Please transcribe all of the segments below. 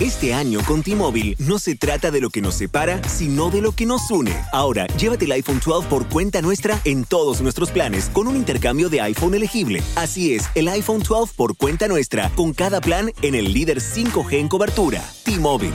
Este año con T-Mobile no se trata de lo que nos separa, sino de lo que nos une. Ahora, llévate el iPhone 12 por cuenta nuestra en todos nuestros planes con un intercambio de iPhone elegible. Así es, el iPhone 12 por cuenta nuestra con cada plan en el líder 5G en cobertura. T-Mobile.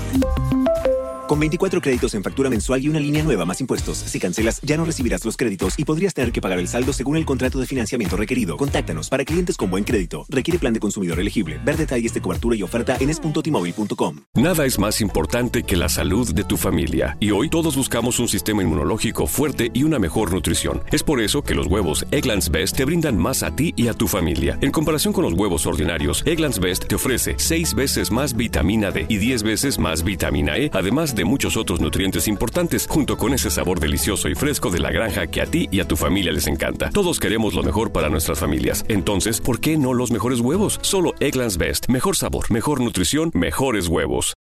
Con 24 créditos en factura mensual y una línea nueva más impuestos, si cancelas ya no recibirás los créditos y podrías tener que pagar el saldo según el contrato de financiamiento requerido. Contáctanos para clientes con buen crédito. Requiere plan de consumidor elegible. Ver detalles de cobertura y oferta en es.tmobile.com. Nada es más importante que la salud de tu familia y hoy todos buscamos un sistema inmunológico fuerte y una mejor nutrición. Es por eso que los huevos Egglands Best te brindan más a ti y a tu familia. En comparación con los huevos ordinarios, Egglands Best te ofrece 6 veces más vitamina D y 10 veces más vitamina E, además de de muchos otros nutrientes importantes, junto con ese sabor delicioso y fresco de la granja que a ti y a tu familia les encanta. Todos queremos lo mejor para nuestras familias. Entonces, ¿por qué no los mejores huevos? Solo Egglands Best. Mejor sabor, mejor nutrición, mejores huevos.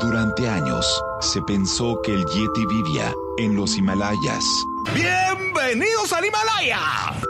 Durante años, se pensó que el Yeti vivía en los Himalayas. ¡Bienvenidos al Himalaya!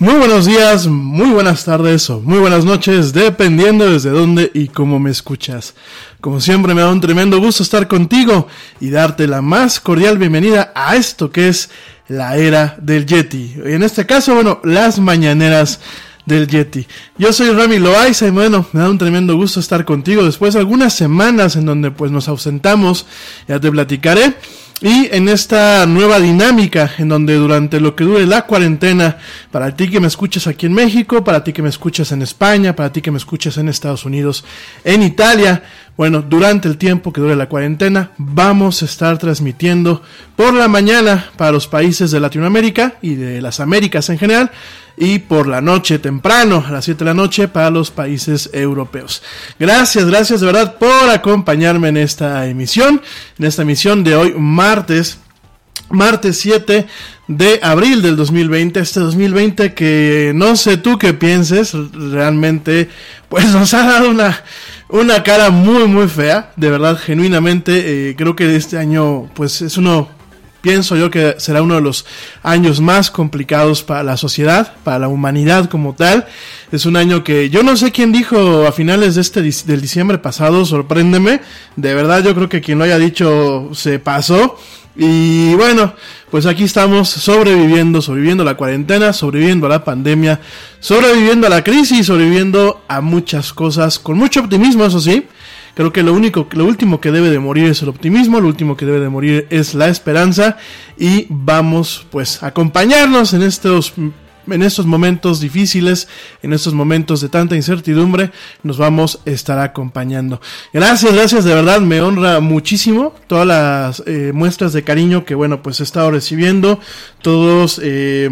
Muy buenos días, muy buenas tardes o muy buenas noches, dependiendo desde dónde y cómo me escuchas. Como siempre me da un tremendo gusto estar contigo y darte la más cordial bienvenida a esto que es la era del Yeti. En este caso, bueno, las mañaneras del Yeti. Yo soy Rami Loaiza y bueno, me da un tremendo gusto estar contigo después de algunas semanas en donde pues nos ausentamos, ya te platicaré. Y en esta nueva dinámica, en donde durante lo que dure la cuarentena, para ti que me escuchas aquí en México, para ti que me escuchas en España, para ti que me escuchas en Estados Unidos, en Italia, bueno, durante el tiempo que dure la cuarentena, vamos a estar transmitiendo por la mañana para los países de Latinoamérica y de las Américas en general, y por la noche temprano, a las 7 de la noche, para los países europeos. Gracias, gracias de verdad por acompañarme en esta emisión, en esta emisión de hoy, martes. Martes 7 de abril del 2020, este 2020 que no sé tú qué pienses, realmente pues nos ha dado una, una cara muy muy fea, de verdad genuinamente eh, creo que este año pues es uno pienso yo que será uno de los años más complicados para la sociedad, para la humanidad como tal. Es un año que yo no sé quién dijo a finales de este del diciembre pasado, sorpréndeme. De verdad yo creo que quien lo haya dicho se pasó. Y bueno, pues aquí estamos sobreviviendo, sobreviviendo a la cuarentena, sobreviviendo a la pandemia, sobreviviendo a la crisis, sobreviviendo a muchas cosas con mucho optimismo, eso sí. Creo que lo único, lo último que debe de morir es el optimismo, lo último que debe de morir es la esperanza y vamos pues a acompañarnos en estos en estos momentos difíciles, en estos momentos de tanta incertidumbre, nos vamos a estar acompañando. Gracias, gracias, de verdad, me honra muchísimo todas las eh, muestras de cariño que, bueno, pues he estado recibiendo, todos eh,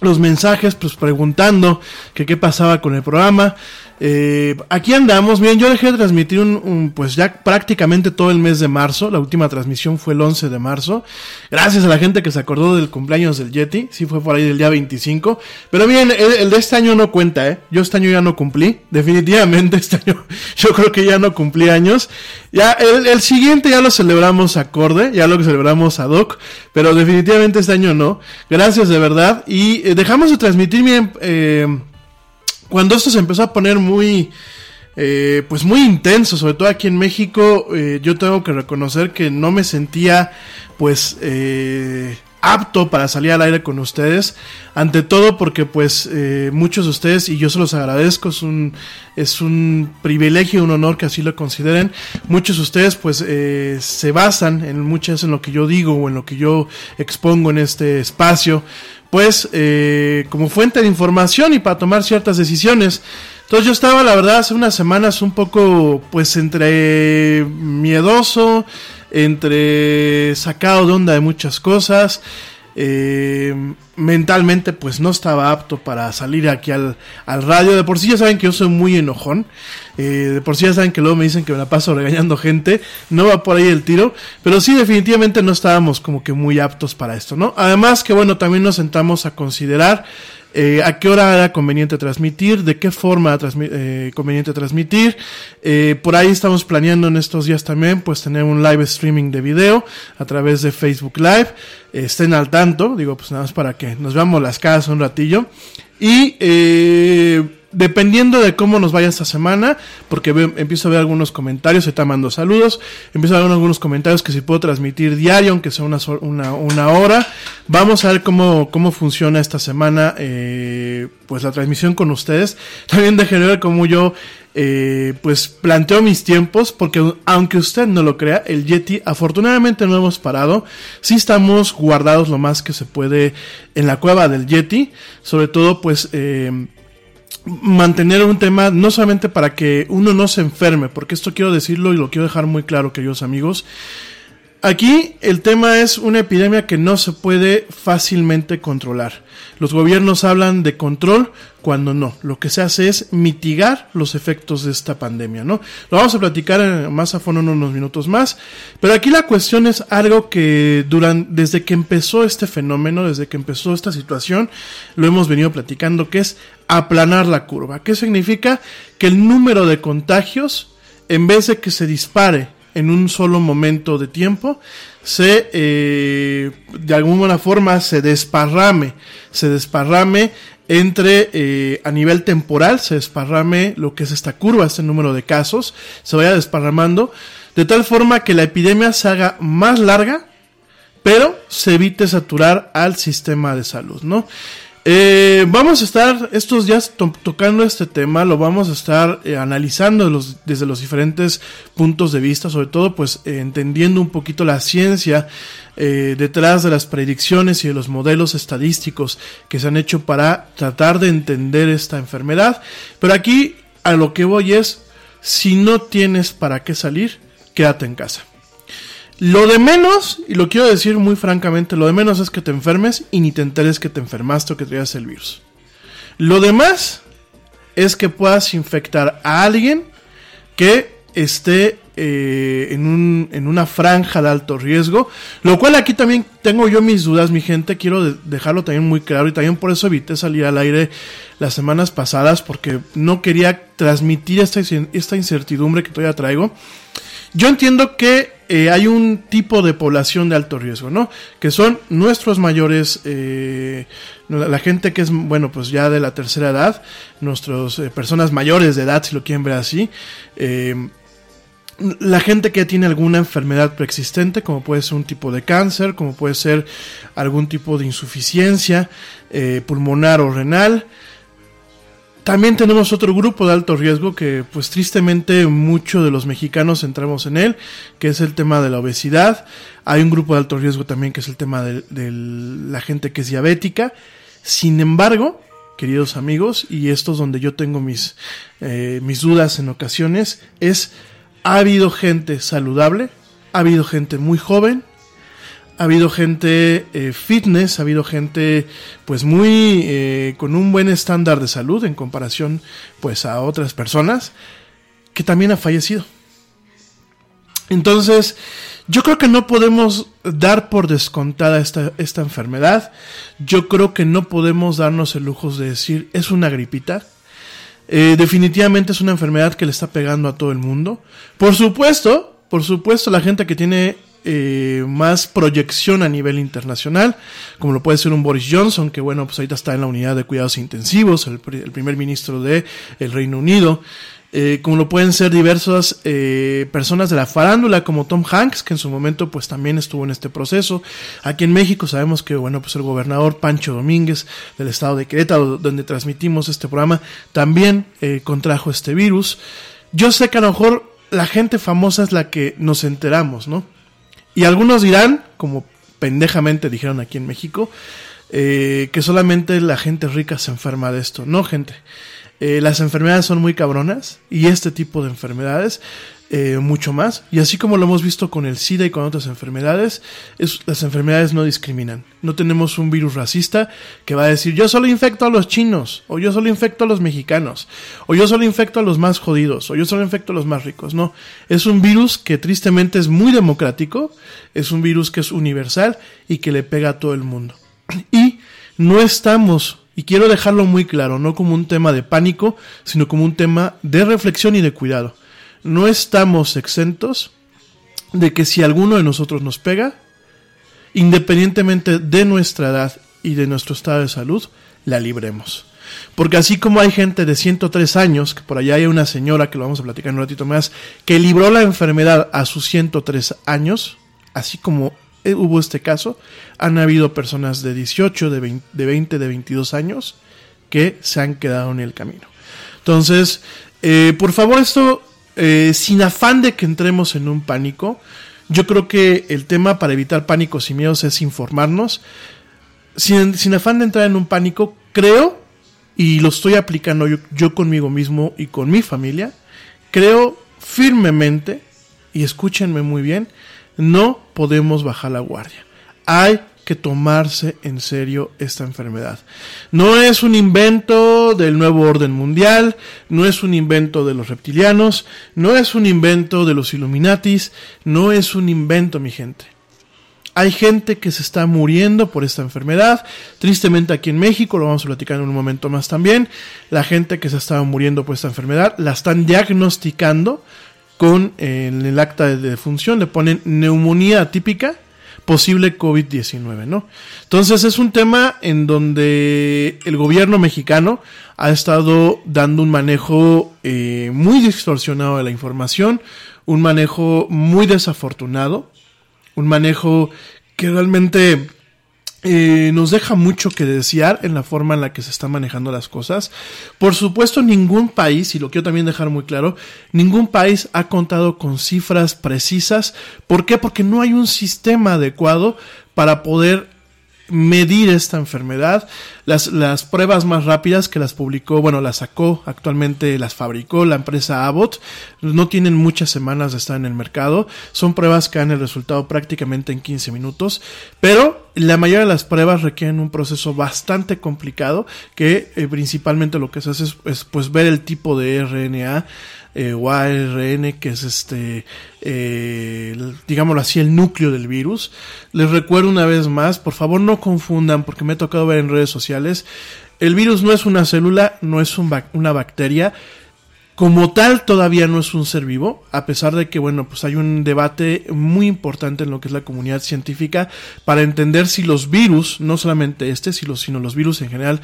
los mensajes, pues preguntando que qué pasaba con el programa. Eh, aquí andamos, bien, yo dejé de transmitir un, pues ya prácticamente todo el mes de marzo, la última transmisión fue el 11 de marzo, gracias a la gente que se acordó del cumpleaños del Yeti, sí fue por ahí del día 25, pero bien, el, de este año no cuenta, ¿eh? yo este año ya no cumplí, definitivamente este año yo creo que ya no cumplí años, ya el, el siguiente ya lo celebramos acorde, ya lo celebramos ad hoc, pero definitivamente este año no, gracias de verdad, y eh, dejamos de transmitir bien... Eh, cuando esto se empezó a poner muy, eh, pues muy intenso, sobre todo aquí en México, eh, yo tengo que reconocer que no me sentía, pues, eh, apto para salir al aire con ustedes. Ante todo porque pues muchos de ustedes, y yo se los agradezco, es un, es un privilegio, un honor que así lo consideren. Muchos de ustedes pues se basan en muchas en lo que yo digo o en lo que yo expongo en este espacio pues eh, como fuente de información y para tomar ciertas decisiones. Entonces yo estaba, la verdad, hace unas semanas un poco, pues, entre miedoso, entre sacado de onda de muchas cosas. Eh, mentalmente, pues, no estaba apto para salir aquí al, al radio. De por sí ya saben que yo soy muy enojón. Eh, de por sí ya saben que luego me dicen que me la paso regañando gente. No va por ahí el tiro. Pero sí, definitivamente no estábamos como que muy aptos para esto, ¿no? Además que, bueno, también nos sentamos a considerar eh, a qué hora era conveniente transmitir, de qué forma eh, conveniente transmitir. Eh, por ahí estamos planeando en estos días también, pues tener un live streaming de video a través de Facebook Live. estén al tanto, digo, pues nada más para que nos veamos las caras un ratillo. Y dependiendo de cómo nos vaya esta semana, porque empiezo a ver algunos comentarios, está mando saludos, empiezo a ver algunos comentarios que si puedo transmitir diario, aunque sea una, una, una hora. Vamos a ver cómo, cómo funciona esta semana, eh, pues la transmisión con ustedes. También déjenme ver cómo yo, eh, pues planteo mis tiempos, porque aunque usted no lo crea, el Yeti afortunadamente no hemos parado. Sí estamos guardados lo más que se puede en la cueva del Yeti, sobre todo pues... Eh, mantener un tema no solamente para que uno no se enferme, porque esto quiero decirlo y lo quiero dejar muy claro, queridos amigos. Aquí el tema es una epidemia que no se puede fácilmente controlar. Los gobiernos hablan de control cuando no. Lo que se hace es mitigar los efectos de esta pandemia, ¿no? Lo vamos a platicar más a fondo en unos minutos más. Pero aquí la cuestión es algo que durante, desde que empezó este fenómeno, desde que empezó esta situación, lo hemos venido platicando, que es aplanar la curva. ¿Qué significa? Que el número de contagios, en vez de que se dispare en un solo momento de tiempo, se eh, de alguna forma se desparrame, se desparrame entre eh, a nivel temporal se desparrame lo que es esta curva, este número de casos, se vaya desparramando, de tal forma que la epidemia se haga más larga, pero se evite saturar al sistema de salud, ¿no? Eh, vamos a estar estos días to- tocando este tema, lo vamos a estar eh, analizando desde los diferentes puntos de vista, sobre todo pues eh, entendiendo un poquito la ciencia eh, detrás de las predicciones y de los modelos estadísticos que se han hecho para tratar de entender esta enfermedad. Pero aquí a lo que voy es, si no tienes para qué salir, quédate en casa. Lo de menos, y lo quiero decir muy francamente, lo de menos es que te enfermes y ni te enteres que te enfermaste o que traías el virus. Lo demás es que puedas infectar a alguien que esté eh, en, un- en una franja de alto riesgo, lo cual aquí también tengo yo mis dudas, mi gente, quiero de- dejarlo también muy claro y también por eso evité salir al aire las semanas pasadas porque no quería transmitir esta, esta incertidumbre que todavía traigo. Yo entiendo que eh, hay un tipo de población de alto riesgo, ¿no? Que son nuestros mayores, eh, la gente que es, bueno, pues ya de la tercera edad, nuestras personas mayores de edad, si lo quieren ver así, eh, la gente que tiene alguna enfermedad preexistente, como puede ser un tipo de cáncer, como puede ser algún tipo de insuficiencia eh, pulmonar o renal, también tenemos otro grupo de alto riesgo que pues tristemente muchos de los mexicanos entramos en él, que es el tema de la obesidad. Hay un grupo de alto riesgo también que es el tema de, la gente que es diabética. Sin embargo, queridos amigos, y esto es donde yo tengo mis, eh, mis dudas en ocasiones, es, ha habido gente saludable, ha habido gente muy joven, ha habido gente eh, fitness, ha habido gente pues muy eh, con un buen estándar de salud en comparación pues a otras personas que también ha fallecido. Entonces, yo creo que no podemos dar por descontada esta, esta enfermedad. Yo creo que no podemos darnos el lujo de decir es una gripita. Eh, definitivamente es una enfermedad que le está pegando a todo el mundo. Por supuesto, por supuesto, la gente que tiene eh, más proyección a nivel internacional, como lo puede ser un Boris Johnson, que bueno, pues ahorita está en la unidad de cuidados intensivos, el, pri- el primer ministro de el Reino Unido, eh, como lo pueden ser diversas eh, personas de la farándula, como Tom Hanks, que en su momento pues también estuvo en este proceso. Aquí en México sabemos que bueno, pues el gobernador Pancho Domínguez del estado de Querétaro, donde transmitimos este programa, también eh, contrajo este virus. Yo sé que a lo mejor la gente famosa es la que nos enteramos, ¿no? Y algunos dirán, como pendejamente dijeron aquí en México, eh, que solamente la gente rica se enferma de esto. No, gente. Eh, las enfermedades son muy cabronas y este tipo de enfermedades eh, mucho más. Y así como lo hemos visto con el SIDA y con otras enfermedades, es- las enfermedades no discriminan. No tenemos un virus racista que va a decir yo solo infecto a los chinos, o yo solo infecto a los mexicanos, o yo solo infecto a los más jodidos, o yo solo infecto a los más ricos. No, es un virus que tristemente es muy democrático, es un virus que es universal y que le pega a todo el mundo. Y no estamos, y quiero dejarlo muy claro, no como un tema de pánico, sino como un tema de reflexión y de cuidado. No estamos exentos de que si alguno de nosotros nos pega, independientemente de nuestra edad y de nuestro estado de salud, la libremos. Porque así como hay gente de 103 años, que por allá hay una señora que lo vamos a platicar en un ratito más, que libró la enfermedad a sus 103 años, así como eh, hubo este caso, han habido personas de 18, de 20, de 20, de 22 años que se han quedado en el camino. Entonces, eh, por favor, esto, eh, sin afán de que entremos en un pánico, yo creo que el tema para evitar pánicos y miedos es informarnos. Sin, sin afán de entrar en un pánico, creo, y lo estoy aplicando yo, yo conmigo mismo y con mi familia, creo firmemente, y escúchenme muy bien, no podemos bajar la guardia. Hay que tomarse en serio esta enfermedad. No es un invento del nuevo orden mundial, no es un invento de los reptilianos, no es un invento de los Illuminatis, no es un invento, mi gente. Hay gente que se está muriendo por esta enfermedad. Tristemente aquí en México, lo vamos a platicar en un momento más también. La gente que se estaba muriendo por esta enfermedad la están diagnosticando con eh, el acta de defunción, le ponen neumonía atípica posible COVID-19, ¿no? Entonces es un tema en donde el gobierno mexicano ha estado dando un manejo eh, muy distorsionado de la información, un manejo muy desafortunado, un manejo que realmente eh, nos deja mucho que desear en la forma en la que se están manejando las cosas. Por supuesto, ningún país, y lo quiero también dejar muy claro, ningún país ha contado con cifras precisas. ¿Por qué? Porque no hay un sistema adecuado para poder medir esta enfermedad. Las, las pruebas más rápidas que las publicó, bueno, las sacó, actualmente las fabricó la empresa Abbott. No tienen muchas semanas de estar en el mercado. Son pruebas que dan el resultado prácticamente en 15 minutos. Pero la mayoría de las pruebas requieren un proceso bastante complicado que eh, principalmente lo que se hace es, es pues ver el tipo de RNA eh, o ARN, que es este, eh, digámoslo así, el núcleo del virus. Les recuerdo una vez más, por favor no confundan, porque me ha tocado ver en redes sociales, el virus no es una célula, no es una bacteria, como tal todavía no es un ser vivo, a pesar de que, bueno, pues hay un debate muy importante en lo que es la comunidad científica para entender si los virus, no solamente este, sino los virus en general,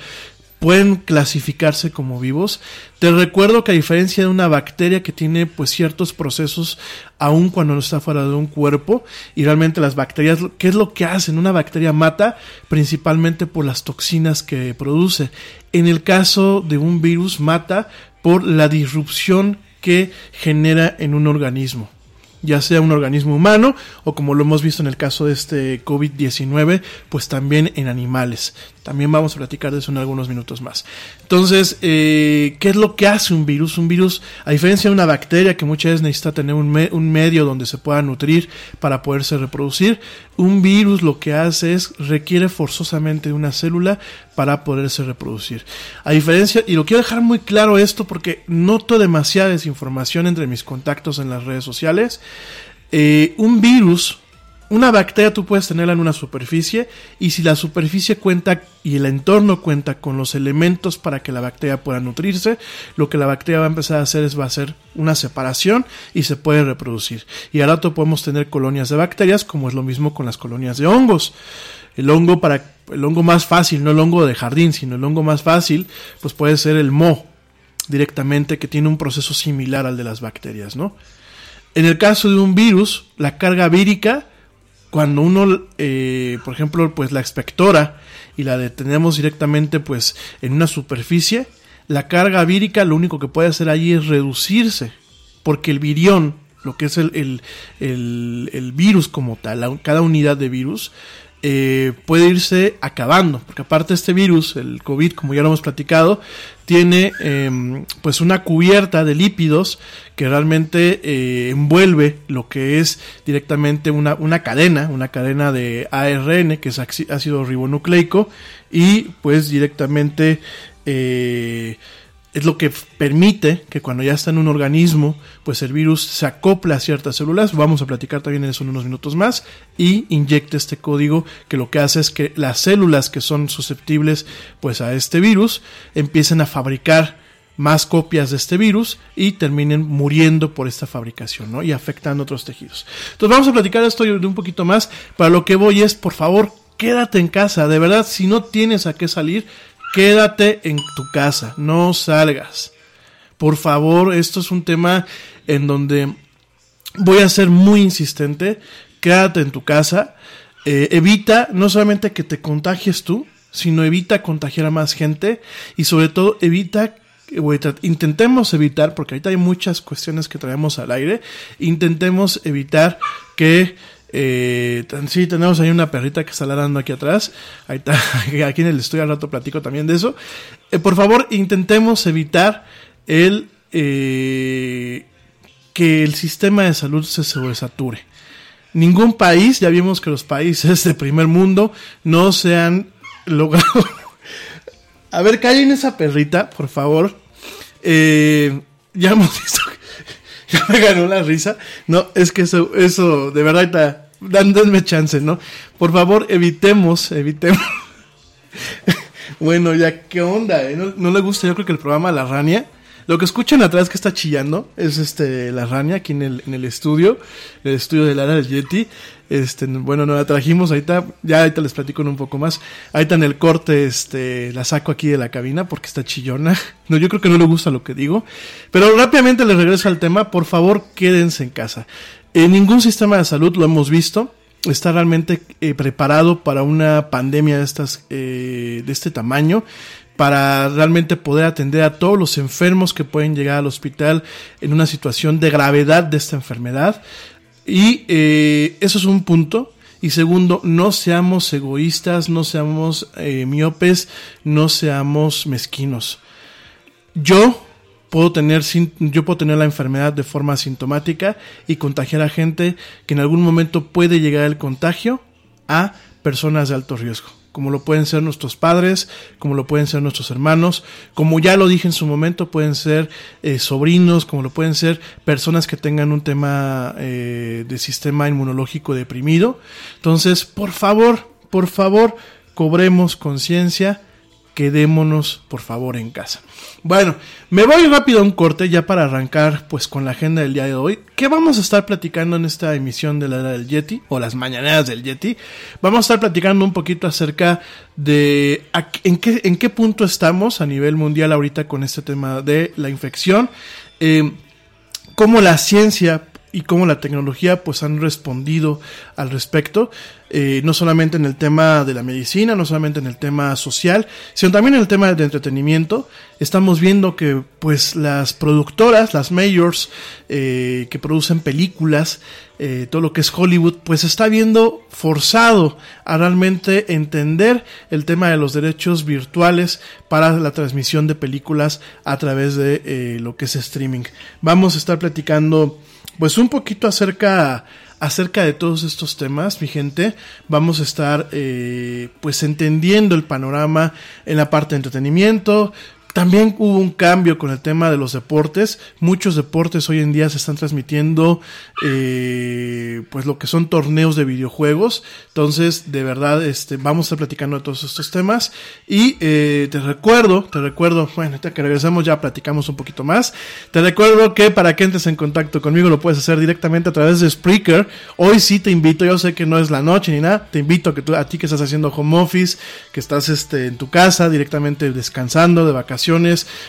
pueden clasificarse como vivos. Te recuerdo que a diferencia de una bacteria que tiene pues ciertos procesos aun cuando no está fuera de un cuerpo y realmente las bacterias, ¿qué es lo que hacen? Una bacteria mata principalmente por las toxinas que produce. En el caso de un virus mata por la disrupción que genera en un organismo ya sea un organismo humano o como lo hemos visto en el caso de este COVID-19, pues también en animales. También vamos a platicar de eso en algunos minutos más. Entonces, eh, ¿qué es lo que hace un virus? Un virus, a diferencia de una bacteria que muchas veces necesita tener un, un medio donde se pueda nutrir para poderse reproducir, un virus lo que hace es requiere forzosamente una célula para poderse reproducir. A diferencia, y lo quiero dejar muy claro esto porque noto demasiada desinformación entre mis contactos en las redes sociales. Eh, un virus, una bacteria tú puedes tenerla en una superficie y si la superficie cuenta y el entorno cuenta con los elementos para que la bacteria pueda nutrirse, lo que la bacteria va a empezar a hacer es va a hacer una separación y se puede reproducir. Y al rato podemos tener colonias de bacterias como es lo mismo con las colonias de hongos. El hongo para el hongo más fácil, no el hongo de jardín, sino el hongo más fácil, pues puede ser el moho directamente que tiene un proceso similar al de las bacterias, ¿no? En el caso de un virus, la carga vírica, cuando uno, eh, por ejemplo, pues la expectora y la detenemos directamente pues en una superficie, la carga vírica lo único que puede hacer allí es reducirse, porque el virión, lo que es el, el, el- virus como tal, cada unidad de virus, eh, puede irse acabando, porque aparte este virus, el COVID, como ya lo hemos platicado, tiene em, pues una cubierta de lípidos que realmente eh, envuelve lo que es directamente una, una cadena, una cadena de ARN, que es ácido ribonucleico, y pues directamente eh, es lo que permite que cuando ya está en un organismo, pues el virus se acopla a ciertas células, vamos a platicar también eso en unos minutos más, y inyecta este código que lo que hace es que las células que son susceptibles pues a este virus empiecen a fabricar más copias de este virus y terminen muriendo por esta fabricación, ¿no? Y afectando otros tejidos. Entonces vamos a platicar esto de un poquito más. Para lo que voy es, por favor, quédate en casa. De verdad, si no tienes a qué salir, quédate en tu casa. No salgas. Por favor, esto es un tema en donde voy a ser muy insistente. Quédate en tu casa. Eh, evita no solamente que te contagies tú, sino evita contagiar a más gente y sobre todo evita intentemos evitar, porque ahorita hay muchas cuestiones que traemos al aire, intentemos evitar que eh, sí, tenemos ahí una perrita que está ladrando aquí atrás. Aquí en el estudio al rato platico también de eso. Eh, por favor, intentemos evitar el eh, que el sistema de salud se sobresature. Ningún país, ya vimos que los países de primer mundo no se han logrado. A ver, callen esa perrita, por favor. Eh, ya hemos visto. que- me ganó la risa. No, es que eso, eso, de verdad, está, dan, denme chance, ¿no? Por favor, evitemos, evitemos. bueno, ya, ¿qué onda? eh? ¿No, no le gusta? Yo creo que el programa La Rania. Lo que escuchan atrás que está chillando es este la rania aquí en el, en el estudio, el estudio de Lara del Yeti. Este, bueno, no la trajimos, ahorita, ya ahorita les platico un poco más. Ahorita en el corte, este, la saco aquí de la cabina porque está chillona. No, yo creo que no le gusta lo que digo. Pero rápidamente les regreso al tema. Por favor, quédense en casa. En ningún sistema de salud lo hemos visto está realmente eh, preparado para una pandemia de estas eh, de este tamaño para realmente poder atender a todos los enfermos que pueden llegar al hospital en una situación de gravedad de esta enfermedad. Y eh, eso es un punto. Y segundo no seamos egoístas no seamos miopes no seamos mezquinos. Yo puedo tener, yo puedo tener la enfermedad de forma asintomática y contagiar a gente que en algún momento puede llegar el contagio a personas de alto riesgo, como lo pueden ser nuestros padres, como lo pueden ser nuestros hermanos, como ya lo dije en su momento, pueden ser eh, sobrinos, como lo pueden ser personas que tengan un tema eh, de sistema inmunológico deprimido. Entonces, por favor, por favor, cobremos conciencia quedémonos por favor en casa. Bueno, me voy rápido a un corte ya para arrancar pues con la agenda del día de hoy. ¿Qué vamos a estar platicando en esta emisión de la era del Yeti o las mañaneras del Yeti? Vamos a estar platicando un poquito acerca de en qué, en qué punto estamos a nivel mundial ahorita con este tema de la infección. Eh, cómo la ciencia y cómo la tecnología pues han respondido al respecto, eh, no solamente en el tema de la medicina, no solamente en el tema social, sino también en el tema de entretenimiento. Estamos viendo que pues las productoras, las mayors eh, que producen películas, eh, todo lo que es Hollywood, pues está viendo forzado a realmente entender el tema de los derechos virtuales para la transmisión de películas a través de lo que es streaming. Vamos a estar platicando pues un poquito acerca acerca de todos estos temas, mi gente, vamos a estar eh, pues entendiendo el panorama en la parte de entretenimiento, también hubo un cambio con el tema de los deportes. Muchos deportes hoy en día se están transmitiendo, eh, pues lo que son torneos de videojuegos. Entonces, de verdad, este, vamos a estar platicando de todos estos temas. Y eh, te recuerdo, te recuerdo, bueno, ya que regresamos ya platicamos un poquito más. Te recuerdo que para que entres en contacto conmigo lo puedes hacer directamente a través de Spreaker. Hoy sí te invito, yo sé que no es la noche ni nada, te invito a que tú, a ti que estás haciendo home office, que estás este, en tu casa directamente descansando de vacaciones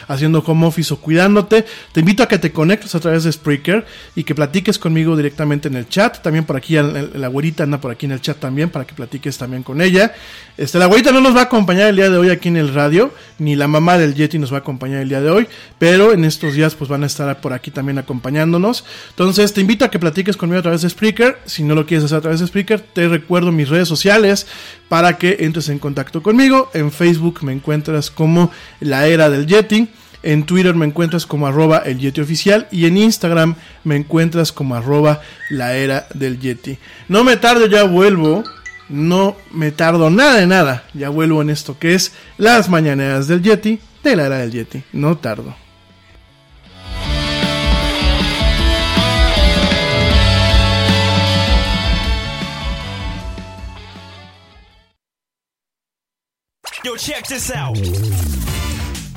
haciendo home office o cuidándote, te invito a que te conectes a través de Spreaker y que platiques conmigo directamente en el chat. También por aquí, la güerita anda por aquí en el chat también para que platiques también con ella. Este, la güerita no nos va a acompañar el día de hoy aquí en el radio, ni la mamá del Yeti nos va a acompañar el día de hoy, pero en estos días pues van a estar por aquí también acompañándonos. Entonces te invito a que platiques conmigo a través de Spreaker. Si no lo quieres hacer a través de Spreaker, te recuerdo mis redes sociales para que entres en contacto conmigo. En Facebook me encuentras como la era del Yeti. En Twitter me encuentras como arroba el Yeti oficial y en Instagram me encuentras como arroba la era del Yeti. No me tardo, ya vuelvo. No me tardo nada de nada. Ya vuelvo en esto que es las mañaneras del Yeti de la era del Yeti. No tardo. Yo, check this out.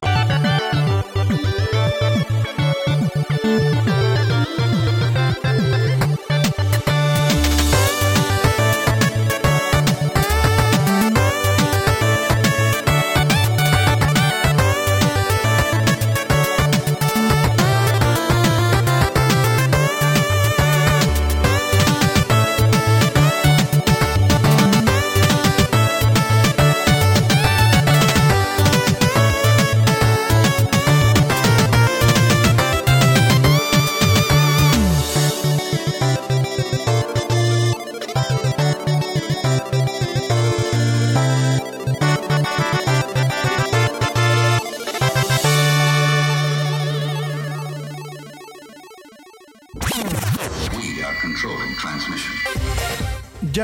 Союз.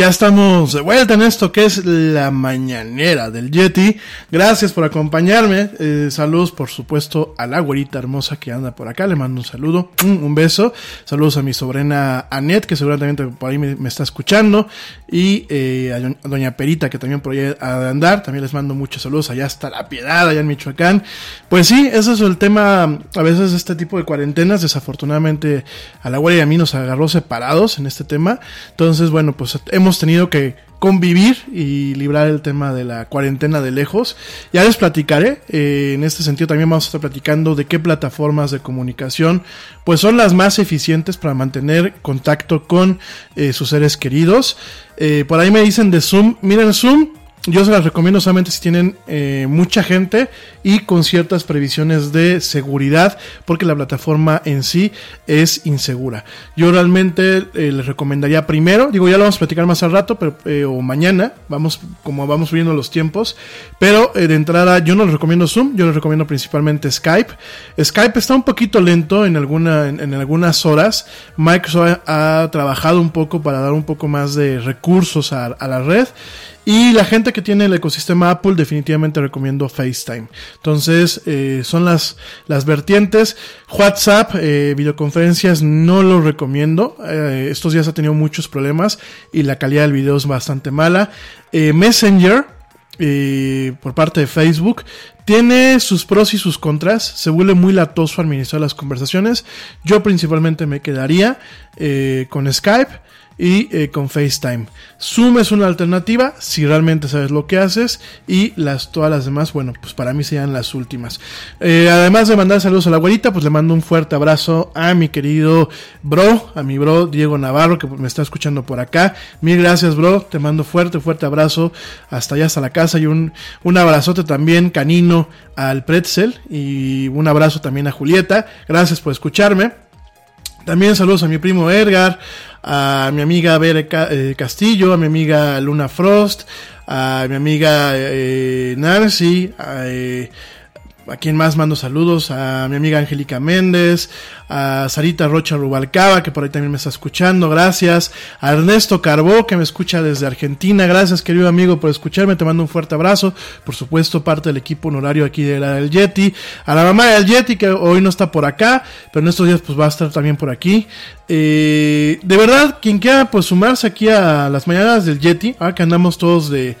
Ya estamos de vuelta en esto que es la mañanera del Yeti. Gracias por acompañarme. Eh, saludos, por supuesto, a la güerita hermosa que anda por acá. Le mando un saludo, un, beso. Saludos a mi sobrina Anet, que seguramente por ahí me, está escuchando. Y eh, a doña Perita, que también por ahí ha de andar. También les mando muchos saludos allá hasta La Piedad, allá en Michoacán. Pues sí, ese es el tema. A veces este tipo de cuarentenas, desafortunadamente, a la güera y a mí nos agarró separados en este tema. Entonces, bueno, pues hemos tenido que convivir y librar el tema de la cuarentena de lejos. Ya les platicaré. eh, en este sentido también vamos a estar platicando de qué plataformas de comunicación pues son las más eficientes para mantener contacto con eh, sus seres queridos. Eh, por ahí me dicen de Zoom. Miren Zoom. Yo se las recomiendo solamente si tienen eh, mucha gente y con ciertas previsiones de seguridad, porque la plataforma en sí es insegura. Yo realmente eh, les recomendaría primero, digo ya lo vamos a platicar más al rato, pero, eh, o mañana, vamos como vamos viendo los tiempos, pero de entrada yo no les recomiendo Zoom, yo les recomiendo principalmente Skype. Skype está un poquito lento en, alguna, en, algunas horas. Microsoft ha, trabajado un poco para dar un poco más de recursos a la red. Y la gente que tiene el ecosistema Apple definitivamente recomiendo FaceTime. Entonces eh, son las, las vertientes. WhatsApp, eh, videoconferencias no lo recomiendo. Eh, estos días ha tenido muchos problemas y la calidad del video es bastante mala. Messenger por parte de Facebook. Tiene sus pros y sus contras. Se vuelve muy latoso administrar las conversaciones. Yo principalmente me quedaría con Skype y eh, con FaceTime. Zoom es una alternativa si realmente sabes lo que haces y las todas las demás, bueno, pues para mí serían las últimas. Eh, además de mandar saludos a la abuelita, pues le mando un fuerte abrazo a mi querido bro, a mi bro Diego Navarro que me está escuchando por acá. Mil gracias, bro. Te mando fuerte, fuerte abrazo hasta allá, hasta la casa y un, un abrazote también canino al Pretzel y un abrazo también a Julieta. Gracias por escucharme. También saludos a mi primo Edgar, a mi amiga Bere eh, Castillo, a mi amiga Luna Frost, a mi amiga eh, Nancy, a, eh, a quien más mando saludos, a mi amiga Angélica Méndez, a Sarita Rocha Rubalcaba, que por ahí también me está escuchando, gracias, a Ernesto Carbó, que me escucha desde Argentina, gracias querido amigo por escucharme, te mando un fuerte abrazo, por supuesto parte del equipo honorario aquí de la del Yeti, a la mamá del Yeti, que hoy no está por acá, pero en estos días pues va a estar también por aquí, eh, de verdad, quien quiera pues sumarse aquí a las mañanas del Yeti, ahora que andamos todos de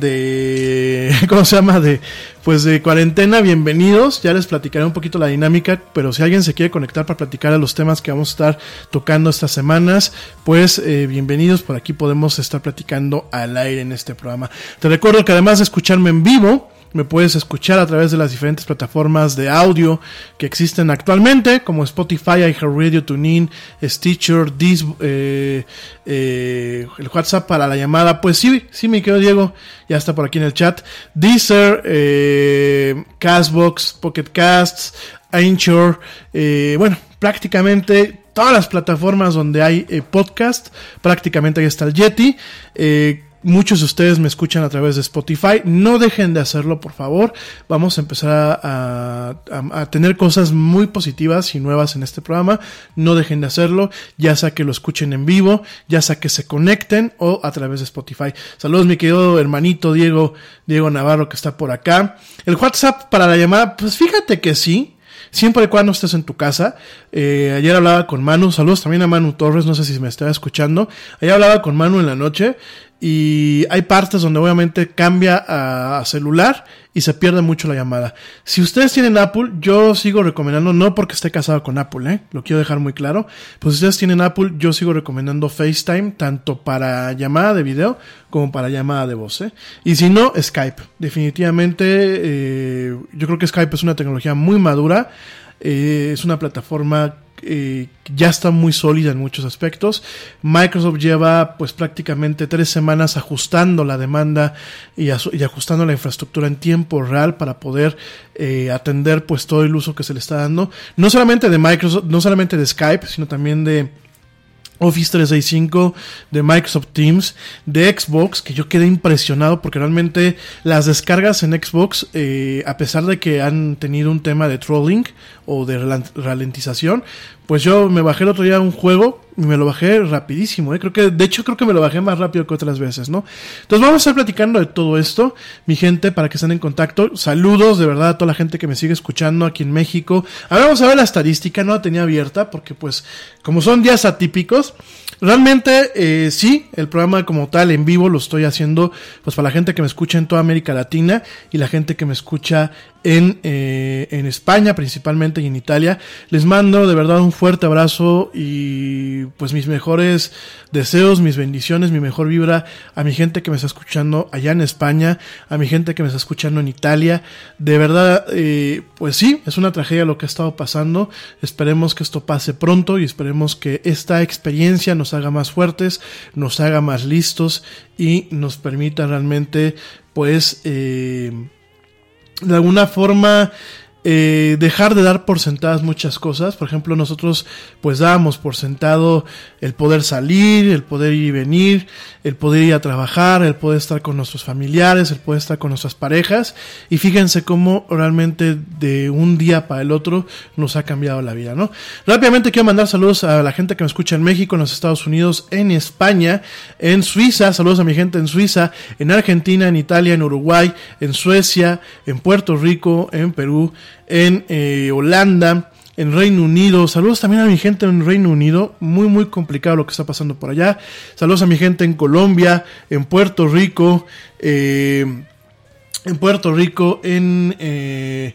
de ¿cómo se llama? de pues de cuarentena, bienvenidos. Ya les platicaré un poquito la dinámica, pero si alguien se quiere conectar para platicar a los temas que vamos a estar tocando estas semanas, pues eh, bienvenidos, por aquí podemos estar platicando al aire en este programa. Te recuerdo que además de escucharme en vivo, me puedes escuchar a través de las diferentes plataformas de audio que existen actualmente, como Spotify, iHeartRadio, TuneIn, Stitcher, Dis, eh, eh, el WhatsApp para la llamada. Pues sí, sí, mi querido Diego, ya está por aquí en el chat. Deezer, eh, Castbox, Pocket Casts, Anchor, eh, bueno, prácticamente todas las plataformas donde hay eh, podcast, prácticamente ahí está el Yeti. Eh, Muchos de ustedes me escuchan a través de Spotify. No dejen de hacerlo, por favor. Vamos a empezar a, a, a, tener cosas muy positivas y nuevas en este programa. No dejen de hacerlo, ya sea que lo escuchen en vivo, ya sea que se conecten o a través de Spotify. Saludos, mi querido hermanito Diego, Diego Navarro, que está por acá. El WhatsApp para la llamada, pues fíjate que sí siempre y cuando estés en tu casa. Eh, ayer hablaba con Manu, saludos también a Manu Torres, no sé si me está escuchando. Ayer hablaba con Manu en la noche y hay partes donde obviamente cambia a, celular y se pierde mucho la llamada. Si ustedes tienen Apple, yo sigo recomendando, no porque esté casado con Apple, ¿eh? lo quiero dejar muy claro, pues si ustedes tienen Apple, yo sigo recomendando FaceTime tanto para llamada de video como para llamada de voz. ¿eh? Y si no, Skype. Definitivamente, eh, yo creo que Skype es una tecnología muy madura, es una plataforma eh, ya está muy sólida en muchos aspectos. Microsoft lleva pues prácticamente tres semanas ajustando la demanda y, ajustando la infraestructura en tiempo real para poder eh, atender pues todo el uso que se le está dando. No solamente de Microsoft, no solamente de Skype, sino también de Office 365, de Microsoft Teams, de Xbox, que yo quedé impresionado porque realmente las descargas en Xbox, eh, a pesar de que han tenido un tema de trolling o de ralentización, pues yo me bajé el otro día un juego y me lo bajé rapidísimo, ¿eh? creo que, de hecho creo que me lo bajé más rápido que otras veces, ¿no? Entonces vamos a estar platicando de todo esto, mi gente, para que estén en contacto. Saludos de verdad a toda la gente que me sigue escuchando aquí en México. Ahora vamos a ver la estadística, no la tenía abierta porque pues como son días atípicos, Realmente, eh, sí, el programa como tal en vivo lo estoy haciendo pues para la gente que me escucha en toda América Latina y la gente que me escucha en, eh, en España principalmente y en Italia. Les mando de verdad un fuerte abrazo y pues mis mejores deseos, mis bendiciones, mi mejor vibra a mi gente que me está escuchando allá en España, a mi gente que me está escuchando en Italia. De verdad, eh, pues sí, es una tragedia lo que ha estado pasando. Esperemos que esto pase pronto y esperemos que esta experiencia nos haga más fuertes, nos haga más listos y nos permita realmente pues eh, de alguna forma eh, dejar de dar por sentadas muchas cosas. Por ejemplo, nosotros pues dábamos por sentado el poder salir, el poder ir y venir, el poder ir a trabajar, el poder estar con nuestros familiares, el poder estar con nuestras parejas. Y fíjense cómo realmente de un día para el otro nos ha cambiado la vida, ¿no? Rápidamente quiero mandar saludos a la gente que me escucha en México, en los Estados Unidos, en España, en Suiza, saludos a mi gente en Suiza, en Argentina, en Italia, en Uruguay, en Suecia, en Puerto Rico, en Perú, en eh, Holanda, en Reino Unido. Saludos también a mi gente en Reino Unido. Muy, muy complicado lo que está pasando por allá. Saludos a mi gente en Colombia, en Puerto Rico, eh, en Puerto Rico, en, eh,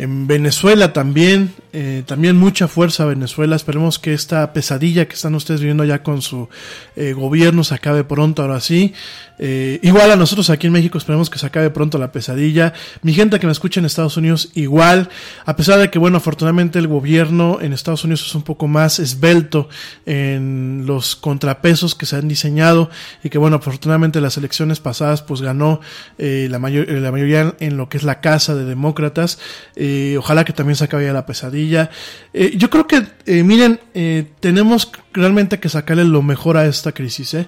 en Venezuela también, eh, también mucha fuerza Venezuela. Esperemos que esta pesadilla que están ustedes viviendo ya con su eh, gobierno se acabe pronto, ahora sí. Eh, igual a nosotros aquí en México esperemos que se acabe pronto la pesadilla. Mi gente que me escucha en Estados Unidos igual, a pesar de que bueno, afortunadamente el gobierno en Estados Unidos es un poco más esbelto en los contrapesos que se han diseñado y que bueno, afortunadamente las elecciones pasadas pues ganó eh, la, mayor, la mayoría en lo que es la casa de demócratas. Eh, ojalá que también se acabe ya la pesadilla. Eh, yo creo que, eh, miren, eh, tenemos realmente que sacarle lo mejor a esta crisis. ¿eh?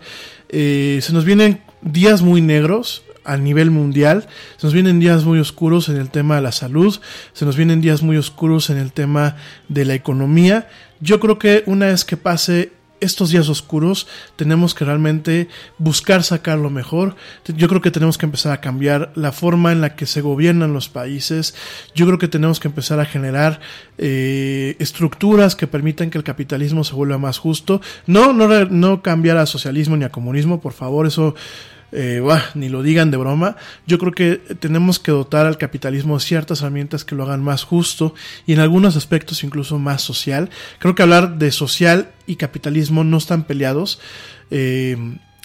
Eh, se nos vienen días muy negros a nivel mundial, se nos vienen días muy oscuros en el tema de la salud, se nos vienen días muy oscuros en el tema de la economía. Yo creo que una vez que pase estos días oscuros tenemos que realmente buscar sacar lo mejor. Yo creo que tenemos que empezar a cambiar la forma en la que se gobiernan los países. Yo creo que tenemos que empezar a generar eh, estructuras que permitan que el capitalismo se vuelva más justo. No, no, no cambiar a socialismo ni a comunismo, por favor, eso eh, bah, ni lo digan de broma. Yo creo que tenemos que dotar al capitalismo ciertas herramientas que lo hagan más justo y en algunos aspectos incluso más social. Creo que hablar de social y capitalismo no están peleados. Eh,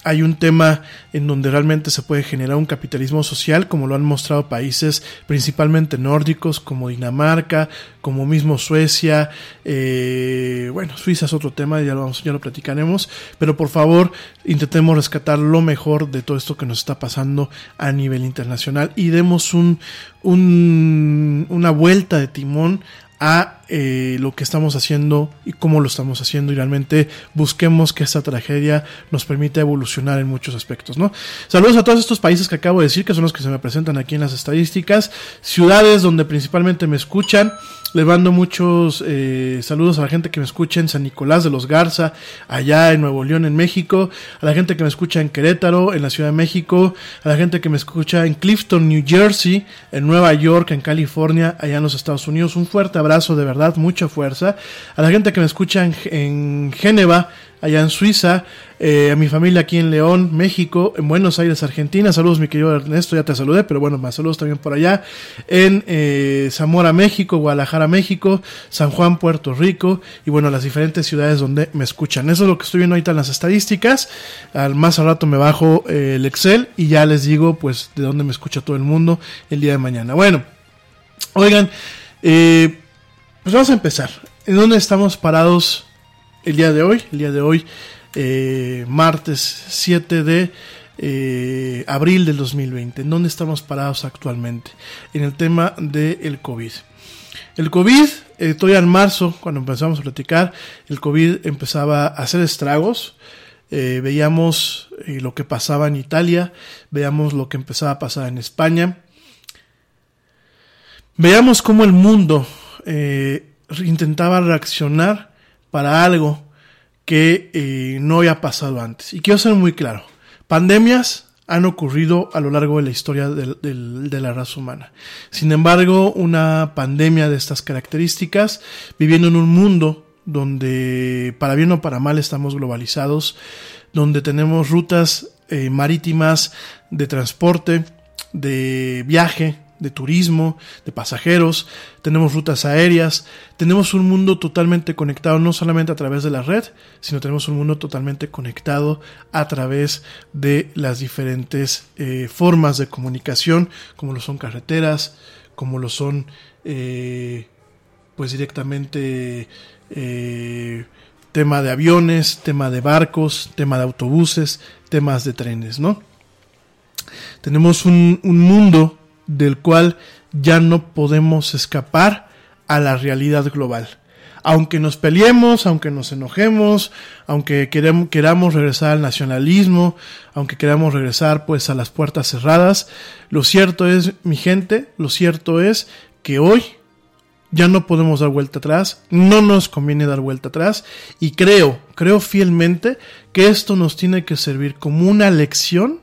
hay un tema en donde realmente se puede generar un capitalismo social, como lo han mostrado países principalmente nórdicos, como Dinamarca, como mismo Suecia, eh, bueno, Suiza es otro tema, ya lo, vamos, ya lo platicaremos, pero por favor intentemos rescatar lo mejor de todo esto que nos está pasando a nivel internacional y demos un, un una vuelta de timón a eh, lo que estamos haciendo y cómo lo estamos haciendo y realmente busquemos que esta tragedia nos permita evolucionar en muchos aspectos, ¿no? Saludos a todos estos países que acabo de decir, que son los que se me presentan aquí en las estadísticas, ciudades donde principalmente me escuchan, les mando muchos eh, saludos a la gente que me escucha en San Nicolás de los Garza, allá en Nuevo León, en México, a la gente que me escucha en Querétaro, en la Ciudad de México, a la gente que me escucha en Clifton, New Jersey, en Nueva York, en California, allá en los Estados Unidos. Un fuerte abrazo, de verdad, mucha fuerza. A la gente que me escucha en, en Génova, allá en Suiza, eh, a mi familia aquí en León, México, en Buenos Aires, Argentina. Saludos, mi querido Ernesto, ya te saludé, pero bueno, más saludos también por allá. En eh, Zamora, México, Guadalajara, México, San Juan, Puerto Rico, y bueno, las diferentes ciudades donde me escuchan. Eso es lo que estoy viendo ahorita en las estadísticas. Al más al rato me bajo eh, el Excel y ya les digo, pues, de dónde me escucha todo el mundo el día de mañana. Bueno, oigan, pues vamos a empezar. ¿En dónde estamos parados el día de hoy? El día de hoy, eh, martes 7 de eh, abril del 2020. ¿En dónde estamos parados actualmente? En el tema del COVID. El COVID, eh, todavía en marzo, cuando empezamos a platicar, el COVID empezaba a hacer estragos. Eh, veíamos lo que pasaba en Italia, veíamos lo que empezaba a pasar en España. Veíamos cómo el mundo intentaba reaccionar para algo que eh, no había pasado antes. Y quiero ser muy claro, pandemias han ocurrido a lo largo de la historia de, la raza humana. Sin embargo, una pandemia de estas características, viviendo en un mundo donde para bien o para mal estamos globalizados, donde tenemos rutas eh, marítimas de transporte, de viaje, de turismo, de pasajeros, tenemos rutas aéreas, tenemos un mundo totalmente conectado no solamente a través de la red, sino tenemos un mundo totalmente conectado a través de las diferentes eh, formas de comunicación, como lo son carreteras, como lo son eh, pues directamente eh, tema de aviones, tema de barcos, tema de autobuses, temas de trenes, ¿no? Tenemos un, un mundo del cual ya no podemos escapar a la realidad global. Aunque nos peleemos, aunque nos enojemos, aunque queramos regresar al nacionalismo, aunque queramos regresar pues a las puertas cerradas, lo cierto es, mi gente, lo cierto es que hoy ya no podemos dar vuelta atrás, no nos conviene dar vuelta atrás y creo, creo fielmente que esto nos tiene que servir como una lección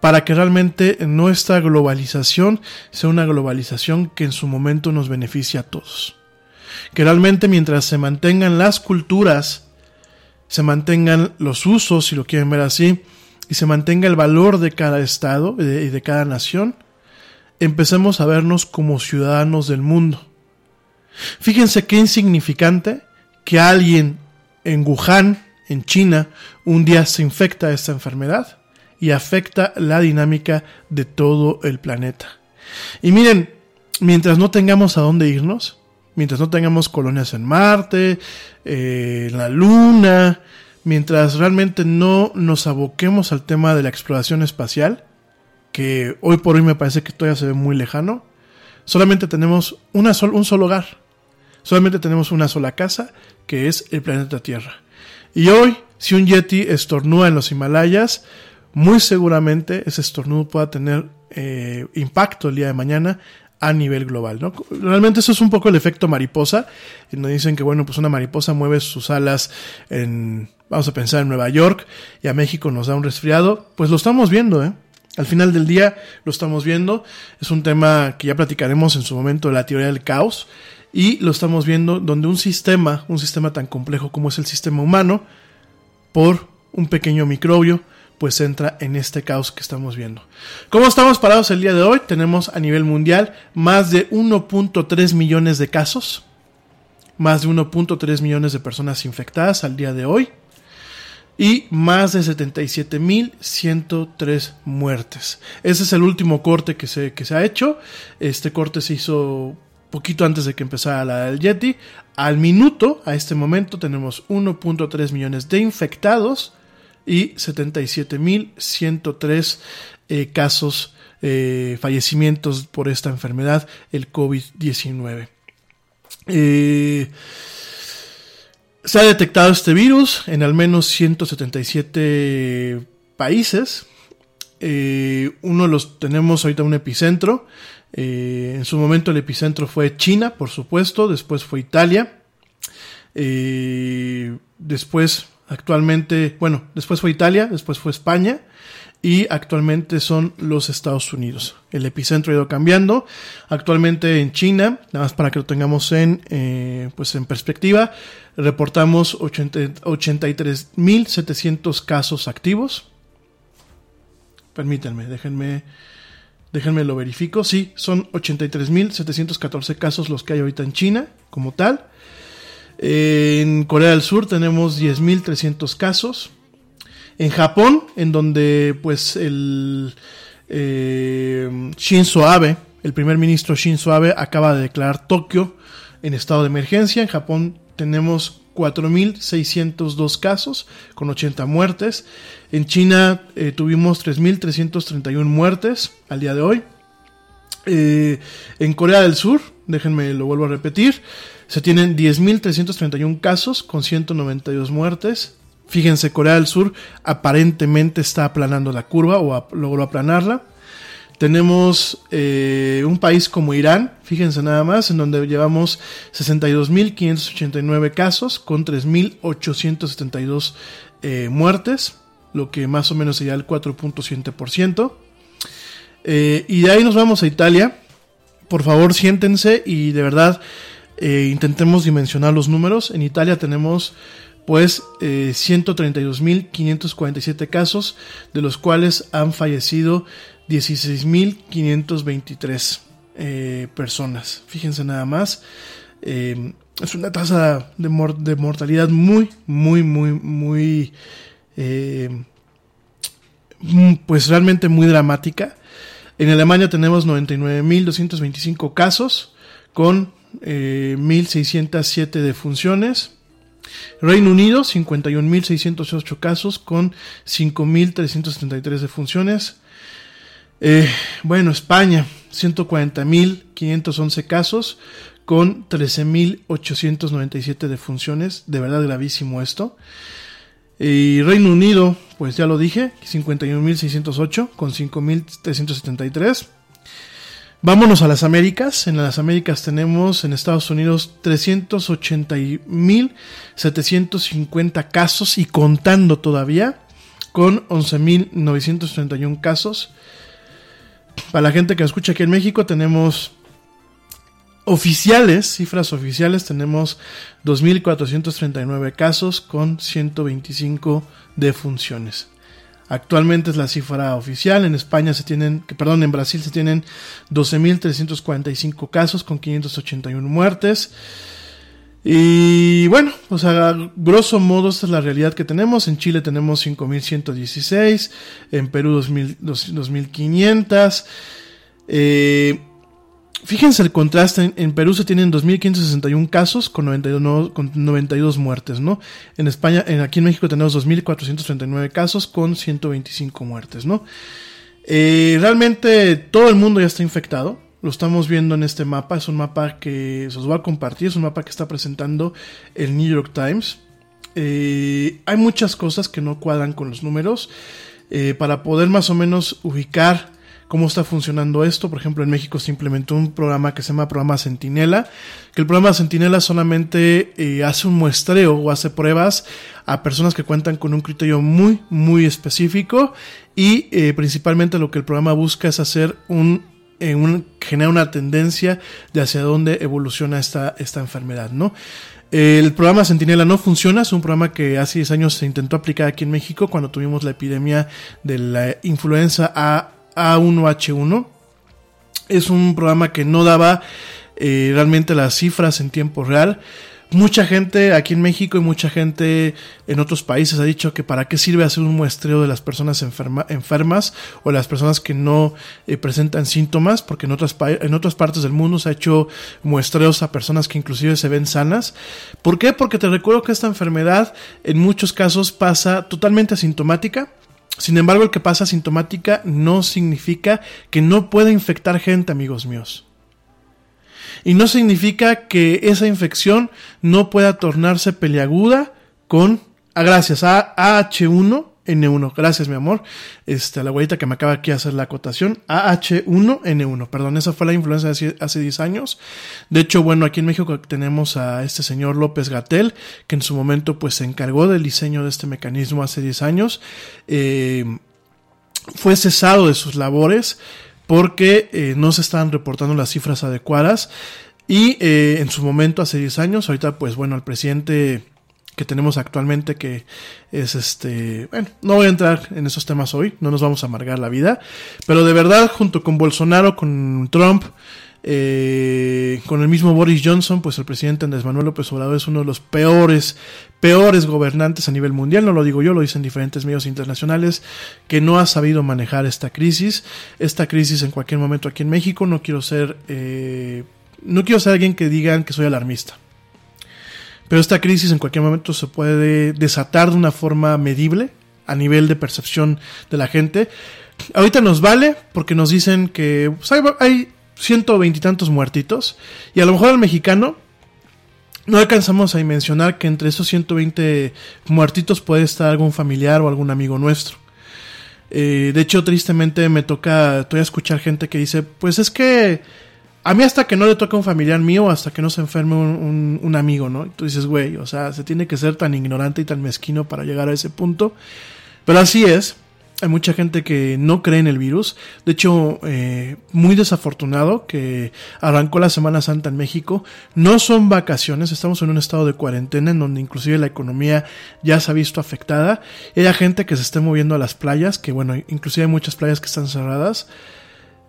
para que realmente nuestra globalización sea una globalización que en su momento nos beneficie a todos. Que realmente mientras se mantengan las culturas, se mantengan los usos, si lo quieren ver así, y se mantenga el valor de cada estado y de, y de cada nación, empecemos a vernos como ciudadanos del mundo. Fíjense qué insignificante que alguien en Wuhan, en China, un día se infecta de esta enfermedad y afecta la dinámica de todo el planeta. Y miren, mientras no tengamos a dónde irnos, mientras no tengamos colonias en Marte, eh, en la Luna, mientras realmente no nos aboquemos al tema de la exploración espacial, que hoy por hoy me parece que todavía se ve muy lejano, solamente tenemos una sol- un solo hogar, solamente tenemos una sola casa, que es el planeta Tierra. Y hoy, si un Yeti estornuda en los Himalayas, muy seguramente ese estornudo pueda tener eh, impacto el día de mañana a nivel global, ¿no? Realmente eso es un poco el efecto mariposa, nos dicen que bueno, pues una mariposa mueve sus alas en, vamos a pensar en Nueva York, y a México nos da un resfriado, pues lo estamos viendo, ¿eh? Al final del día lo estamos viendo, es un tema que ya platicaremos en su momento la teoría del caos, y lo estamos viendo donde un sistema, un sistema tan complejo como es el sistema humano, por un pequeño microbio, pues entra en este caos que estamos viendo. ¿Cómo estamos parados el día de hoy? Tenemos a nivel mundial más de 1.3 millones de casos, más de 1.3 millones de personas infectadas al día de hoy y más de 77.103 muertes. Ese es el último corte que se, que se ha hecho. Este corte se hizo poquito antes de que empezara la del Yeti. Al minuto, a este momento, tenemos 1.3 millones de infectados y 77.103 eh, casos, eh, fallecimientos por esta enfermedad, el COVID-19. Eh, se ha detectado este virus en al menos 177 países. Eh, uno de los tenemos ahorita un epicentro. En su momento el epicentro fue China, por supuesto. Después fue Italia. Después, actualmente, bueno, después fue Italia, después fue España. Y actualmente son los Estados Unidos. El epicentro ha ido cambiando. Actualmente en China, nada más para que lo tengamos en, eh, pues en perspectiva, reportamos 83.700 casos activos. Permítanme, déjenme, déjenme lo verifico. Sí, son 83.714 casos los que hay ahorita en China, como tal. En Corea del Sur tenemos 10.300 casos. En Japón, en donde pues el eh, Shinzo Abe, el primer ministro Shinzo Abe, acaba de declarar Tokio en estado de emergencia. En Japón tenemos 4.602 casos con 80 muertes. En China eh, tuvimos 3.331 muertes al día de hoy. Eh, en Corea del Sur, déjenme lo vuelvo a repetir, se tienen 10.331 casos con 192 muertes. Fíjense, Corea del Sur aparentemente está aplanando la curva o logró aplanarla. Tenemos eh, un país como Irán, fíjense nada más, en donde llevamos 62.589 casos con 3.872 eh, muertes, lo que más o menos sería el 4.7%. Eh, y de ahí nos vamos a Italia. Por favor, siéntense y de verdad eh, intentemos dimensionar los números. En Italia tenemos pues eh, 132.547 casos, de los cuales han fallecido 16.523 eh, personas. Fíjense nada más. Eh, es una tasa de, mor de, mortalidad muy, muy, muy, muy, eh, pues realmente muy dramática. En Alemania tenemos 99.225 casos con eh, 1.607 defunciones. Reino Unido, 51.608 casos con 5.373 defunciones. Eh, bueno, España, 140.511 casos con 13.897 defunciones. De verdad gravísimo esto. Y Reino Unido, pues ya lo dije, 51.608 con 5.373. Vámonos a las Américas. En las Américas tenemos en Estados Unidos 380.750 casos y contando todavía con 11.931 casos. Para la gente que escucha aquí en México tenemos oficiales, cifras oficiales, tenemos 2.439 casos con 125 defunciones. Actualmente es la cifra oficial. En España se tienen, perdón, en Brasil se tienen 12.345 casos con 581 muertes. Y bueno, o sea, grosso modo esta es la realidad que tenemos. En Chile tenemos 5.116, en Perú 2.000, 2.500. Eh, fíjense el contraste, en, Perú se tienen 2.561 casos con 92, con 92 muertes, ¿no? En España, en, aquí en México tenemos 2.439 casos con 125 muertes, ¿no? Eh, realmente todo el mundo ya está infectado. Lo estamos viendo en este mapa. Es un mapa que se os voy a compartir. Es un mapa que está presentando el New York Times. Eh, hay muchas cosas que no cuadran con los números. Eh, para poder más o menos ubicar cómo está funcionando esto. Por ejemplo, en México se implementó un programa que se llama Programa Centinela, que el programa Centinela solamente eh, hace un muestreo o hace pruebas a personas que cuentan con un criterio muy, muy específico y eh, principalmente lo que el programa busca es hacer un eh, un, genera una tendencia de hacia dónde evoluciona esta, esta enfermedad, ¿no? El programa Centinela no funciona, es un programa que hace 10 años se intentó aplicar aquí en México cuando tuvimos la epidemia de la influenza A, A1H1. Es un programa que no daba eh, realmente las cifras en tiempo real. Mucha gente aquí en México y mucha gente en otros países ha dicho que para qué sirve hacer un muestreo de las personas enferma, enfermas o las personas que no eh, presentan síntomas, porque en otras, en otras partes del mundo se ha hecho muestreos a personas que inclusive se ven sanas. ¿Por qué? Porque te recuerdo que esta enfermedad en muchos casos pasa totalmente asintomática. Sin embargo, el que pasa asintomática no significa que no pueda infectar gente, amigos míos. Y no significa que esa infección no pueda tornarse peliaguda con, ah, gracias, a AH1N1. Gracias, mi amor. Este, a la güeyita que me acaba aquí de hacer la acotación. AH1N1. Perdón, esa fue la influencia de hace 10 años. De hecho, bueno, aquí en México tenemos a este señor López Gatel, que en su momento pues se encargó del diseño de este mecanismo hace 10 años. Eh, fue cesado de sus labores porque eh, no se estaban reportando las cifras adecuadas y eh, en su momento hace 10 años, ahorita pues bueno, el presidente que tenemos actualmente que es este, bueno, no voy a entrar en esos temas hoy, no nos vamos a amargar la vida, pero de verdad junto con Bolsonaro, con Trump, eh, con el mismo Boris Johnson, pues el presidente Andrés Manuel López Obrador es uno de los peores, peores gobernantes a nivel mundial, no lo digo yo, lo dicen diferentes medios internacionales, que no ha sabido manejar esta crisis, esta crisis en cualquier momento aquí en México, no quiero ser, eh, no quiero ser alguien que digan que soy alarmista. Pero esta crisis en cualquier momento se puede desatar de una forma medible a nivel de percepción de la gente. Ahorita nos vale porque nos dicen que pues, hay, hay ciento veintitantos muertitos. Y a lo mejor al mexicano no alcanzamos a mencionar que entre esos 120 muertitos puede estar algún familiar o algún amigo nuestro. Eh, de hecho, tristemente me toca todavía escuchar gente que dice, pues es que a mí hasta que no le toca un familiar mío, hasta que no se enferme un, un, un amigo, ¿no? Y tú dices, güey, o sea, se tiene que ser tan ignorante y tan mezquino para llegar a ese punto. Pero así es. Hay mucha gente que no cree en el virus. De hecho, eh, muy desafortunado que arrancó la Semana Santa en México. No son vacaciones, estamos en un estado de cuarentena en donde inclusive la economía ya se ha visto afectada. Y hay gente que se esté moviendo a las playas, que bueno, inclusive hay muchas playas que están cerradas.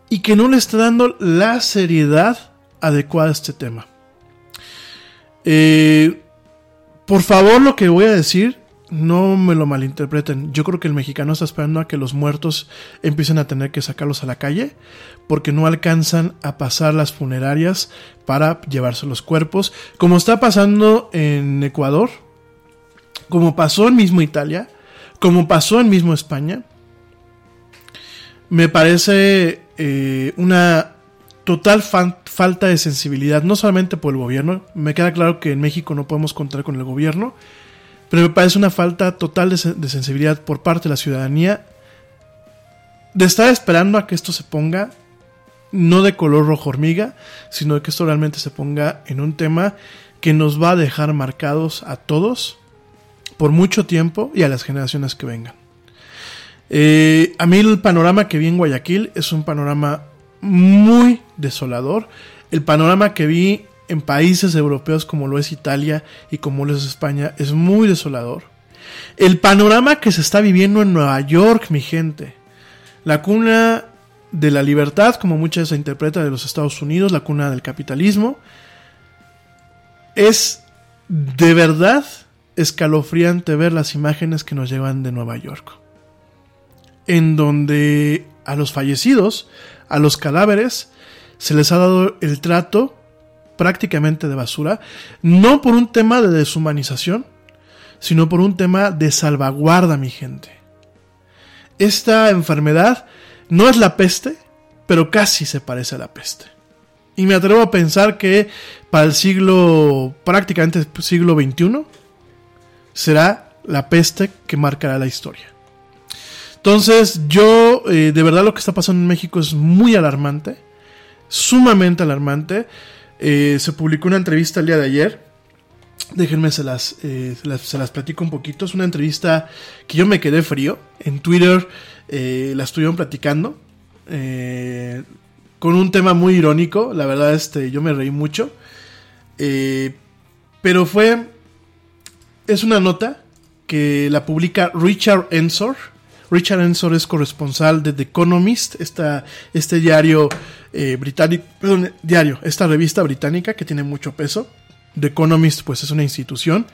Y que no le está dando la seriedad adecuada a este tema. Eh, por favor, lo que voy a decir no me lo malinterpreten. Yo creo que el mexicano está esperando a que los muertos empiecen a tener que sacarlos a la calle porque no alcanzan a pasar las funerarias para llevarse los cuerpos, como está pasando en Ecuador, como pasó en mismo Italia, como pasó en mismo España. Me parece eh, una total falta de sensibilidad, no solamente por el gobierno. Me queda claro que en México no podemos contar con el gobierno pero me parece una falta total de, de, sensibilidad por parte de la ciudadanía de estar esperando a que esto se ponga no de color rojo hormiga, sino de que esto realmente se ponga en un tema que nos va a dejar marcados a todos por mucho tiempo y a las generaciones que vengan. Eh, a mí el panorama que vi en Guayaquil es un panorama muy desolador. El panorama que vi en países europeos como lo es Italia y como lo es España es muy desolador. El panorama que se está viviendo en Nueva York, mi gente. La cuna de la libertad, como muchas se interpreta de los Estados Unidos, la cuna del capitalismo. Es de verdad escalofriante ver las imágenes que nos llevan de Nueva York. En donde a los fallecidos, a los cadáveres, se les ha dado el trato prácticamente de basura, no por un tema de deshumanización, sino por un tema de salvaguarda, mi gente. Esta enfermedad no es la peste, pero casi se parece a la peste. Y me atrevo a pensar que para el siglo, prácticamente siglo XXI, será la peste que marcará la historia. Entonces, yo, eh, de verdad lo que está pasando en México es muy alarmante, sumamente alarmante. Eh, se publicó una entrevista el día de ayer. Déjenme, se las, eh, se las, platico un poquito. Es una entrevista que yo me quedé frío. En Twitter la estuvieron platicando. con un tema muy irónico. La verdad, este, yo me reí mucho. pero fue es una nota que la publica Richard Ensor. Richard Ensor es corresponsal de The Economist, esta, este diario eh, británico, perdón, diario, esta revista británica que tiene mucho peso. The Economist, pues es una institución.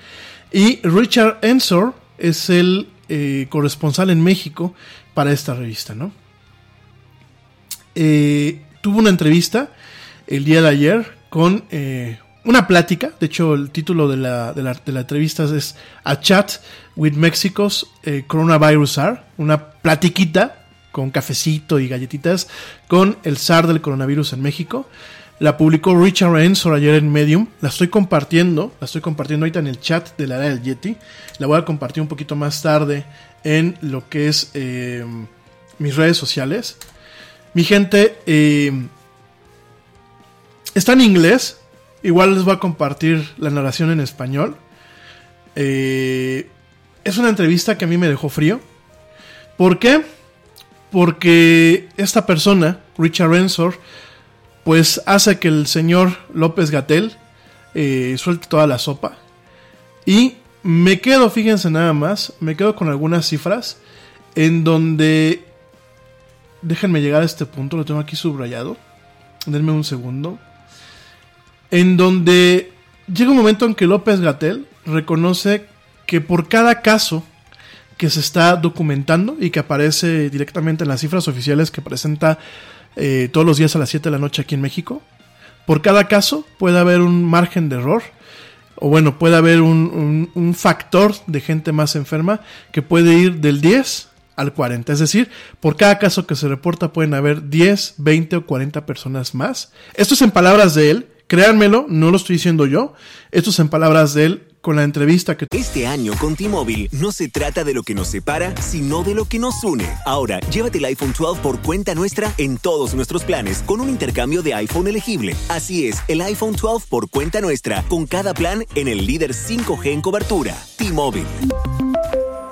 Y Richard Ensor es el eh, corresponsal en México para esta revista, ¿no? Eh, tuvo una entrevista el día de ayer con una plática, de hecho el título de la, de la, entrevista es A Chat with Mexico's eh, Coronavirus SAR, una platiquita con cafecito y galletitas con el SAR del coronavirus en México. La publicó Richard Ensor ayer en Medium. La estoy compartiendo, la estoy compartiendo ahorita en el chat de la área del Yeti. La voy a compartir un poquito más tarde en lo que es eh, mis redes sociales. Mi gente, eh, está en inglés, Igual les voy a compartir la narración en español. Eh, es una entrevista que a mí me dejó frío. ¿Por qué? Porque esta persona, Richard Rensor, pues hace que el señor López Gatel eh, suelte toda la sopa. Y me quedo, fíjense nada más, me quedo con algunas cifras en donde... Déjenme llegar a este punto, lo tengo aquí subrayado. Denme un segundo en donde llega un momento en que López Gatel reconoce que por cada caso que se está documentando y que aparece directamente en las cifras oficiales que presenta eh, todos los días a las 7 de la noche aquí en México, por cada caso puede haber un margen de error, o bueno, puede haber un, un factor de gente más enferma que puede ir del 10 al 40. Es decir, por cada caso que se reporta pueden haber 10, 20 o 40 personas más. Esto es en palabras de él, Créanmelo, no lo estoy diciendo yo. Esto es en palabras de él con la entrevista que... Este año con T-Mobile no se trata de lo que nos separa, sino de lo que nos une. Ahora, llévate el iPhone 12 por cuenta nuestra en todos nuestros planes con un intercambio de iPhone elegible. Así es, el iPhone 12 por cuenta nuestra, con cada plan en el líder 5G en cobertura. T-Mobile.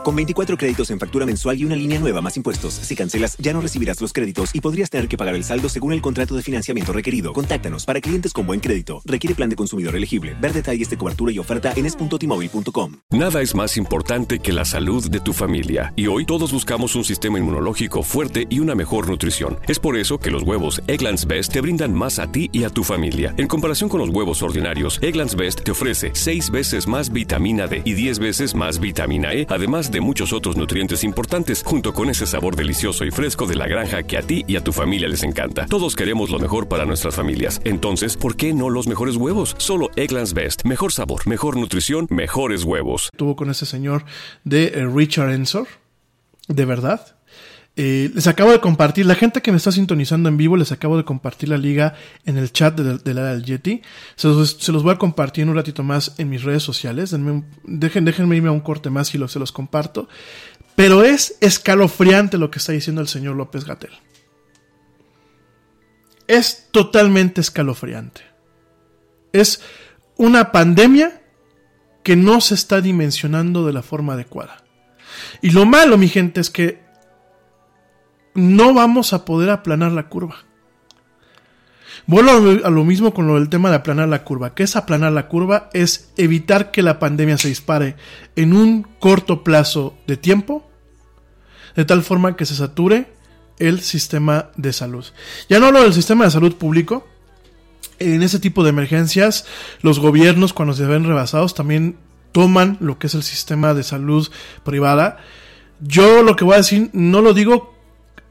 Con 24 créditos en factura mensual y una línea nueva más impuestos, si cancelas ya no recibirás los créditos y podrías tener que pagar el saldo según el contrato de financiamiento requerido. Contáctanos para clientes con buen crédito. Requiere plan de consumidor elegible. Ver detalles de cobertura y oferta en es.timóvil.com. Nada es más importante que la salud de tu familia. Y hoy todos buscamos un sistema inmunológico fuerte y una mejor nutrición. Es por eso que los huevos Egglands Best te brindan más a ti y a tu familia. En comparación con los huevos ordinarios, Egglands Best te ofrece 6 veces más vitamina D y 10 veces más vitamina E, además de muchos otros nutrientes importantes, junto con ese sabor delicioso y fresco de la granja que a ti y a tu familia les encanta. Todos queremos lo mejor para nuestras familias. Entonces, ¿por qué no los mejores huevos? Solo Egglands Best. Mejor sabor, mejor nutrición, mejores huevos. Tuvo con ese señor de eh, Richard Ensor. De verdad. Eh, les acabo de compartir, la gente que me está sintonizando en vivo, les acabo de compartir la liga en el chat de, la del Yeti. Se los, voy a compartir en un ratito más en mis redes sociales. déjenme irme a un corte más y lo, se los comparto. Pero es escalofriante lo que está diciendo el señor López Gatel. Es totalmente escalofriante. Es una pandemia que no se está dimensionando de la forma adecuada. Y lo malo, mi gente, es que no vamos a poder aplanar la curva. Vuelvo a lo- mismo con lo del tema de aplanar la curva. ¿Qué es aplanar la curva? Es evitar que la pandemia se dispare en un corto plazo de tiempo, de tal forma que se sature el sistema de salud. Ya no hablo del sistema de salud público. En ese tipo de emergencias, los gobiernos, cuando se ven rebasados, también toman lo que es el sistema de salud privada. Yo lo que voy a decir, no lo digo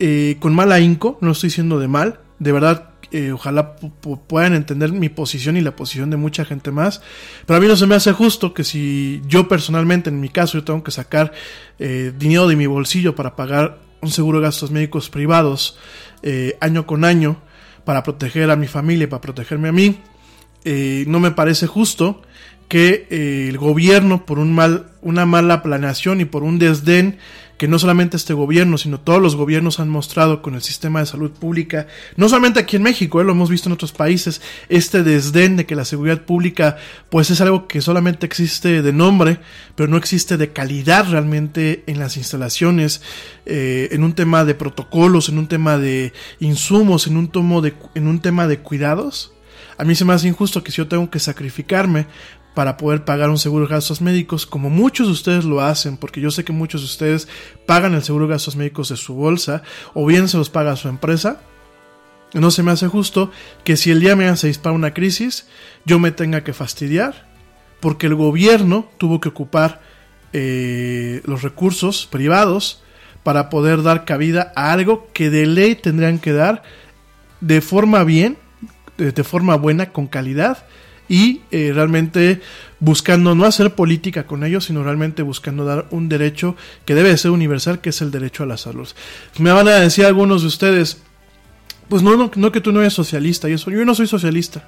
eh, con mal ahínco, no estoy diciendo de mal. De verdad, eh, ojalá pu- pu- puedan entender mi posición y la posición de mucha gente más. Pero a mí no se me hace justo que si yo personalmente, en mi caso, yo tengo que sacar eh, dinero de mi bolsillo para pagar un seguro de gastos médicos privados eh, año con año para proteger a mi familia y para protegerme a mí, no me parece justo que el gobierno por un mal, una mala planeación y por un desdén que no solamente este gobierno, sino todos los gobiernos han mostrado con el sistema de salud pública, no solamente aquí en México, eh, lo hemos visto en otros países, este desdén de que la seguridad pública pues es algo que solamente existe de nombre, pero no existe de calidad realmente en las instalaciones, eh, en un tema de protocolos, en un tema de insumos, en un, tomo de, en un tema de cuidados. A mí se me hace injusto que si yo tengo que sacrificarme para poder pagar un seguro de gastos médicos, como muchos de ustedes lo hacen, porque yo sé que muchos de ustedes pagan el seguro de gastos médicos de su bolsa, o bien se los paga su empresa, no se me hace justo que si el día me se dispara una crisis, yo me tenga que fastidiar, porque el gobierno tuvo que ocupar eh, los recursos privados para poder dar cabida a algo que de ley tendrían que dar de forma bien, de, de forma buena, con calidad y eh, realmente buscando no hacer política con ellos, sino realmente buscando dar un derecho que debe de ser universal, que es el derecho a la salud. Me van a decir algunos de ustedes, pues no, no, no que tú no eres socialista, y eso, yo no soy socialista.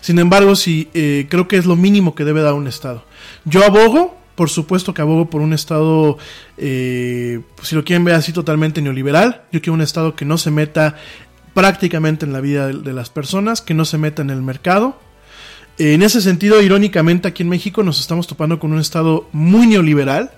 Sin embargo, sí eh, creo que es lo mínimo que debe dar un Estado. Yo abogo, por supuesto que abogo por un Estado, eh, pues, si lo quieren ver así, totalmente neoliberal. Yo quiero un Estado que no se meta prácticamente en la vida de las personas, que no se meta en el mercado. En ese sentido, irónicamente, aquí en México nos estamos topando con un Estado muy neoliberal,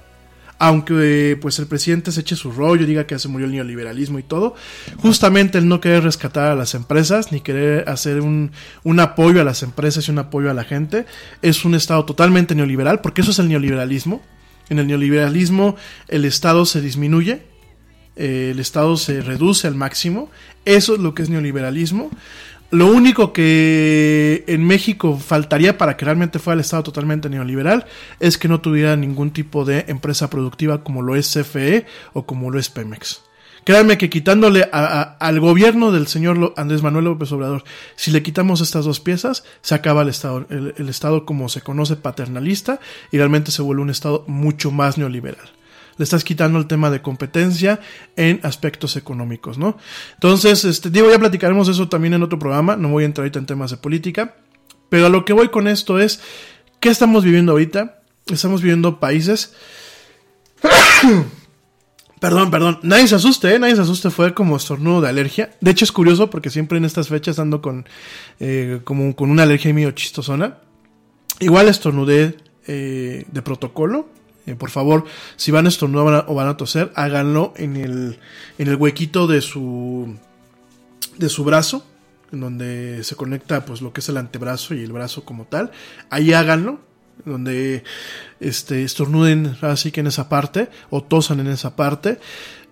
aunque eh, pues el presidente se eche su rollo, diga que se murió el neoliberalismo y todo, justamente el no querer rescatar a las empresas, ni querer hacer un, un apoyo a las empresas y un apoyo a la gente, es un Estado totalmente neoliberal, porque eso es el neoliberalismo. En el neoliberalismo el Estado se disminuye, eh, el Estado se reduce al máximo, eso es lo que es neoliberalismo. Lo único que en México faltaría para que realmente fuera el Estado totalmente neoliberal es que no tuviera ningún tipo de empresa productiva como lo es CFE o como lo es Pemex. Créanme que quitándole al gobierno del señor Andrés Manuel López Obrador, si le quitamos estas dos piezas, se acaba el Estado, el Estado como se conoce paternalista y realmente se vuelve un Estado mucho más neoliberal le estás quitando el tema de competencia en aspectos económicos, ¿no? Entonces, este, digo, ya platicaremos eso también en otro programa, no voy a entrar ahorita en temas de política, pero a lo que voy con esto es, ¿qué estamos viviendo ahorita? Estamos viviendo países... Perdón, perdón. Nadie se asuste, ¿eh? Nadie se asuste. Fue como estornudo de alergia. De hecho, es curioso porque siempre en estas fechas ando con, eh, como con una alergia medio chistosona. Igual estornudé eh, de protocolo. Eh, por favor, si van a estornudar o van a toser, háganlo en el, en el huequito de su, de su brazo, en donde se conecta pues lo que es el antebrazo y el brazo como tal. Ahí háganlo, donde este, estornuden así que en esa parte, o tosan en esa parte.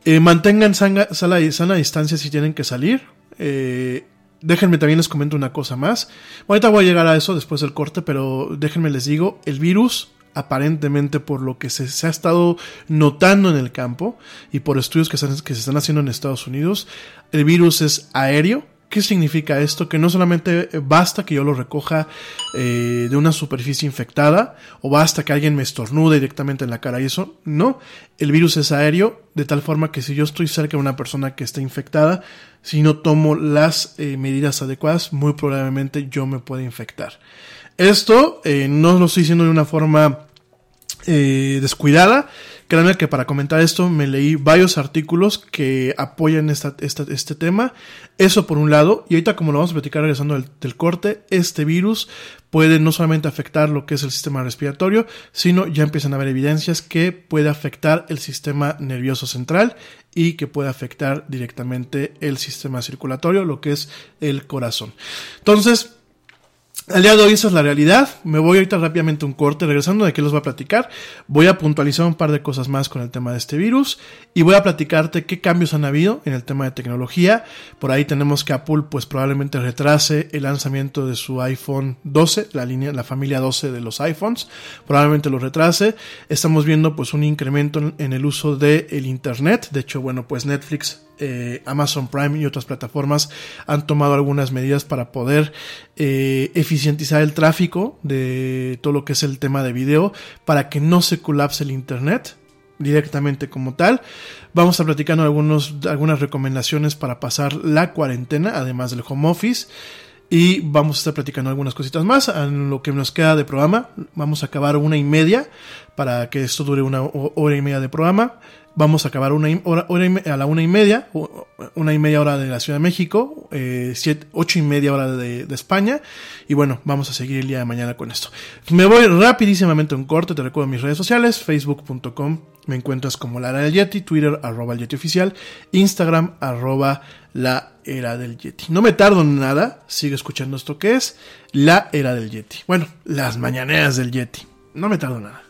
Eh, mantengan sana, sana, distancia si tienen que salir. Eh, déjenme también les comento una cosa más. Ahorita voy a llegar a eso después del corte, pero déjenme les digo, el virus aparentemente por lo que se, ha estado notando en el campo y por estudios que se están haciendo en Estados Unidos, el virus es aéreo. ¿Qué significa esto? Que no solamente basta que yo lo recoja eh, de una superficie infectada o basta que alguien me estornude directamente en la cara y eso. No, el virus es aéreo de tal forma que si yo estoy cerca de una persona que está infectada, si no tomo las eh, medidas adecuadas, muy probablemente yo me pueda infectar. Esto eh, no lo estoy diciendo de una forma eh, descuidada. Créanme que para comentar esto me leí varios artículos que apoyan esta, esta, este tema. Eso por un lado. Y ahorita como lo vamos a platicar regresando del, del, corte, este virus puede no solamente afectar lo que es el sistema respiratorio, sino ya empiezan a haber evidencias que puede afectar el sistema nervioso central y que puede afectar directamente el sistema circulatorio, lo que es el corazón. Entonces, al día de hoy esa es la realidad. Me voy ahorita rápidamente un corte, regresando de qué los voy a platicar. Voy a puntualizar un par de cosas más con el tema de este virus y voy a platicarte qué cambios han habido en el tema de tecnología. Por ahí tenemos que Apple pues probablemente retrase el lanzamiento de su iPhone 12, la línea, la familia 12 de los iPhones. Probablemente lo retrase. Estamos viendo pues un incremento en el uso del el internet. De hecho, bueno, pues Netflix eh, Amazon Prime y otras plataformas han tomado algunas medidas para poder eh, eficientizar el tráfico de todo lo que es el tema de video para que no se colapse el internet directamente como tal. Vamos a platicando algunos, algunas recomendaciones para pasar la cuarentena, además del home office. Y vamos a estar platicando algunas cositas más. En lo que nos queda de programa, vamos a acabar una y media para que esto dure una hora y media de programa. Vamos a acabar una hora, a la una y media, una y media hora de la Ciudad de México, eh, ocho y media hora de, España. Y bueno, vamos a seguir el día de mañana con esto. Me voy rapidísimamente un corte, te recuerdo mis redes sociales, facebook.com, me encuentras como la era del Yeti, Twitter arroba el Yeti oficial, Instagram arroba la era del Yeti. No me tardo en nada, sigue escuchando esto que es la era del Yeti. Bueno, las mañaneras del Yeti. No me tardo nada.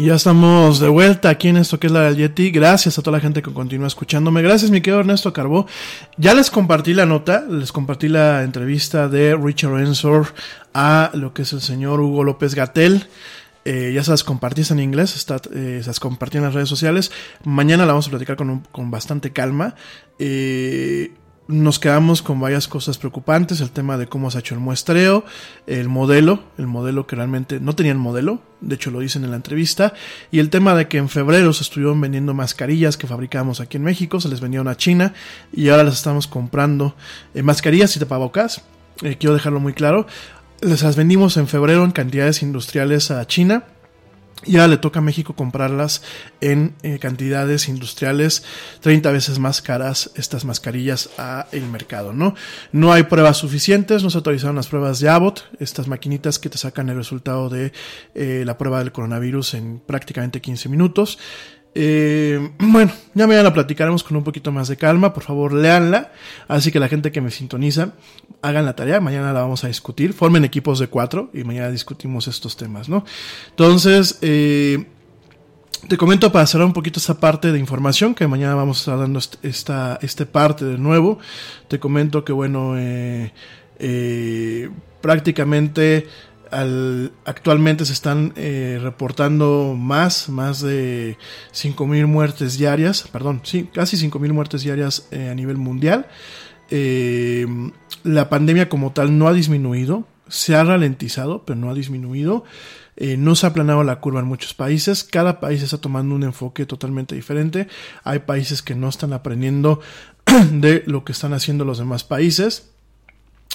Y ya estamos de vuelta aquí en esto que es la del Yeti. Gracias a toda la gente que continúa escuchándome. Gracias, mi querido Ernesto Carbó. Ya les compartí la nota, les compartí la entrevista de Richard Ensor a lo que es el señor Hugo López Gatel. Eh, ya se las compartí en inglés, eh, se las compartí en las redes sociales. Mañana la vamos a platicar con, un- con bastante calma. Eh, nos quedamos con varias cosas preocupantes, el tema de cómo se ha hecho el muestreo, el modelo, el modelo que realmente no tenían modelo, de hecho lo dicen en la entrevista, y el tema de que en febrero se estuvieron vendiendo mascarillas que fabricamos aquí en México, se les vendieron a China y ahora las estamos comprando, eh, mascarillas y tapabocas, eh, quiero dejarlo muy claro, les las vendimos en febrero en cantidades industriales a China, y ahora le toca a México comprarlas en eh, cantidades industriales 30 veces más caras estas mascarillas a el mercado, ¿no? No hay pruebas suficientes, no se autorizaron las pruebas de Abbott, estas maquinitas que te sacan el resultado de eh, la prueba del coronavirus en prácticamente 15 minutos. Eh, bueno, ya mañana la platicaremos con un poquito más de calma, por favor léanla, así que la gente que me sintoniza, hagan la tarea, mañana la vamos a discutir, formen equipos de cuatro y mañana discutimos estos temas, ¿no? Entonces, eh, te comento para cerrar un poquito esta parte de información, que mañana vamos a estar dando est- esta, este parte de nuevo. Te comento que, bueno, eh, eh, prácticamente al- actualmente se están eh, reportando más, más de 5.000 muertes diarias, perdón, sí, casi 5.000 muertes diarias eh, a nivel mundial. Eh, la pandemia como tal no ha disminuido, se ha ralentizado, pero no ha disminuido. No se ha aplanado la curva en muchos países. Cada país está tomando un enfoque totalmente diferente. Hay países que no están aprendiendo de lo que están haciendo los demás países.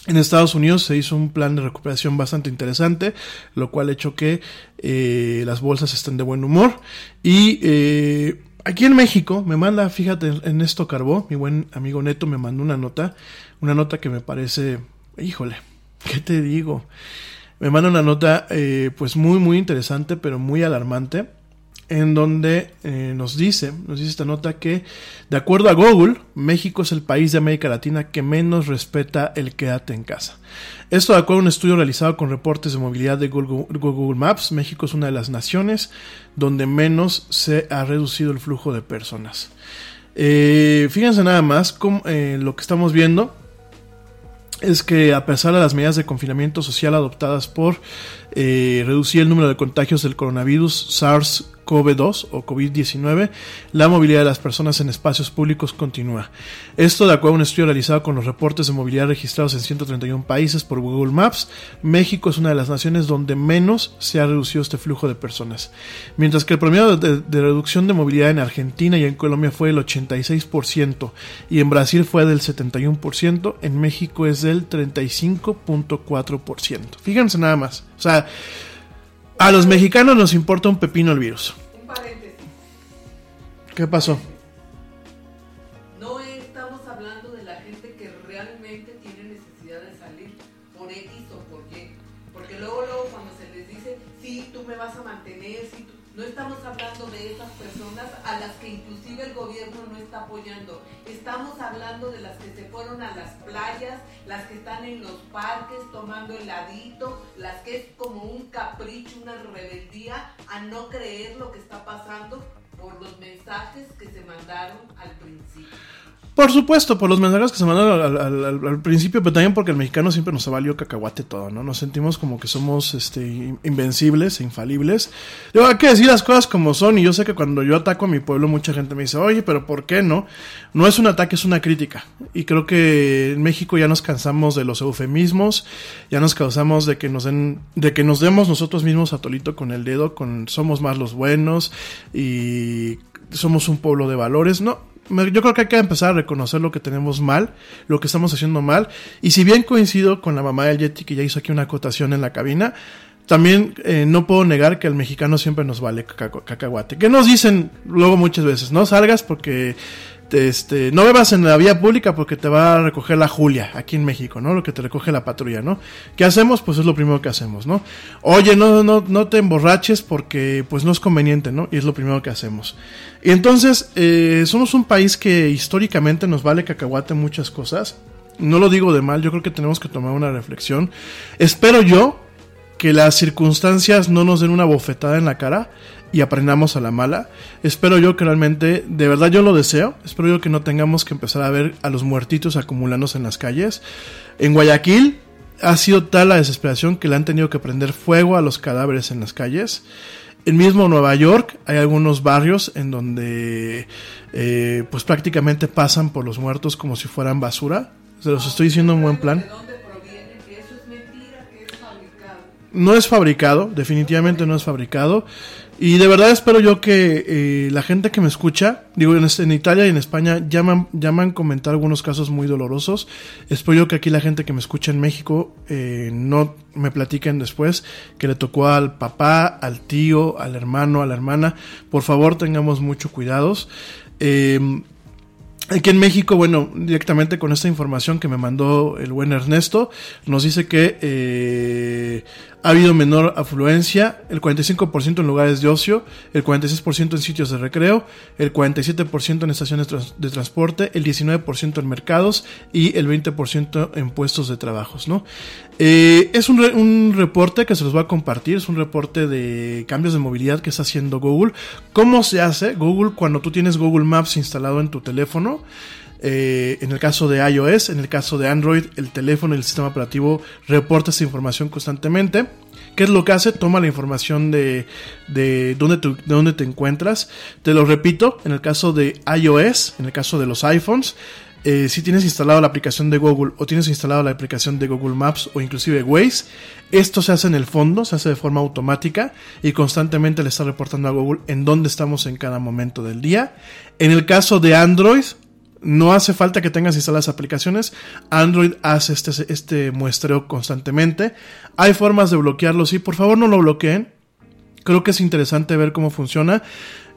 En Estados Unidos se hizo un plan de recuperación bastante interesante, lo cual ha hecho que eh, las bolsas estén de buen humor. Y eh, aquí en México me manda, fíjate, en esto Carbó, mi buen amigo Neto me mandó una nota, una nota que me parece, híjole, ¿qué te digo? Me manda una nota eh, pues muy muy interesante, pero muy alarmante, en donde eh, nos dice, nos dice esta nota que de acuerdo a Google, México es el país de América Latina que menos respeta el quédate en casa. Esto de acuerdo a un estudio realizado con reportes de movilidad de Google, Maps, México es una de las naciones donde menos se ha reducido el flujo de personas. Eh, fíjense nada más eh, lo que estamos viendo es que a pesar de las medidas de confinamiento social adoptadas por reducir el número de contagios del coronavirus SARS-CoV-2 o COVID-19, la movilidad de las personas en espacios públicos continúa. Esto de acuerdo a un estudio realizado con los reportes de movilidad registrados en 131 países por Google Maps, México es una de las naciones donde menos se ha reducido este flujo de personas. Mientras que el promedio de, de reducción de movilidad en Argentina y en Colombia fue del 86% y en Brasil fue del 71%, en México es del 35.4%. Fíjense nada más. O sea, a los mexicanos nos importa un pepino el virus. Un paréntesis. ¿Qué pasó? No estamos hablando de la gente que realmente tiene necesidad de salir por X o por Y. Porque luego, luego cuando se les dice, sí, tú me vas a mantener, sí, tú... no estamos hablando de esas personas a las que inclusive el gobierno no está apoyando. Estamos hablando de las que se fueron a las playas, las que están en los parques tomando heladito, las que es como un capricho, una rebeldía a no creer lo que está pasando por los mensajes que se mandaron al principio. Por supuesto, por los mensajes que se mandaron al, principio, pero también porque el mexicano siempre nos ha valido cacahuate todo, ¿no? Nos sentimos como que somos este, in- invencibles e infalibles. Digo, hay que decir las cosas como son, y yo sé que cuando yo ataco a mi pueblo, mucha gente me dice, oye, pero ¿por qué no? No es un ataque, es una crítica. Y creo que en México ya nos cansamos de los eufemismos, ya nos cansamos de que nos den, de que nos demos nosotros mismos a tolito con el dedo, con somos más los buenos, y somos un pueblo de valores, no. Yo creo que hay que empezar a reconocer lo que tenemos mal, lo que estamos haciendo mal. Y si bien coincido con la mamá del Yeti que ya hizo aquí una acotación en la cabina, también eh, no puedo negar que al mexicano siempre nos vale caca- cacahuate. Que nos dicen luego muchas veces, no salgas porque este, no bebas en la vía pública porque te va a recoger la Julia aquí en México, ¿no? Lo que te recoge la patrulla, ¿no? ¿Qué hacemos? Pues es lo primero que hacemos, ¿no? Oye, no, no, no te emborraches porque pues no es conveniente, ¿no? Y es lo primero que hacemos. Y entonces, eh, somos un país que históricamente nos vale cacahuate muchas cosas. No lo digo de mal, yo creo que tenemos que tomar una reflexión. Espero yo que las circunstancias no nos den una bofetada en la cara y aprendamos a la mala. Espero yo que realmente, de verdad yo lo deseo, espero yo que no tengamos que empezar a ver a los muertitos acumulándose en las calles. En Guayaquil ha sido tal la desesperación que le han tenido que prender fuego a los cadáveres en las calles. En mismo Nueva York hay algunos barrios en donde eh, pues prácticamente pasan por los muertos como si fueran basura. Se los estoy diciendo en buen plan. No es fabricado, definitivamente no es fabricado. Y de verdad espero yo que eh, la gente que me escucha, digo, en, este- en Italia y en España llaman, llaman comentar algunos casos muy dolorosos. Espero yo que aquí la gente que me escucha en México eh, no me platiquen después que le tocó al papá, al tío, al hermano, a la hermana. Por favor, tengamos mucho cuidados. Eh, Aquí en México, bueno, directamente con esta información que me mandó el buen Ernesto, nos dice que eh, ha habido menor afluencia, el 45% en lugares de ocio, el 46% en sitios de recreo, el 47% en estaciones de transporte, el 19% en mercados y el 20% en puestos de trabajos, ¿no? Eh, es un, re- un reporte que se los va a compartir, es un reporte de cambios de movilidad que está haciendo Google. ¿Cómo se hace Google cuando tú tienes Google Maps instalado en tu teléfono? Eh, en el caso de iOS, en el caso de Android, el teléfono y el sistema operativo reporta esta información constantemente. ¿Qué es lo que hace? Toma la información de, de, dónde, te, de dónde te encuentras. Te lo repito, en el caso de iOS, en el caso de los iPhones, eh, si tienes instalado la aplicación de Google o tienes instalado la aplicación de Google Maps o inclusive Waze, esto se hace en el fondo, se hace de forma automática y constantemente le está reportando a Google en dónde estamos en cada momento del día. En el caso de Android, no hace falta que tengas instaladas aplicaciones. Android hace este, este muestreo constantemente. Hay formas de bloquearlo, sí. Por favor, no lo bloqueen. Creo que es interesante ver cómo funciona.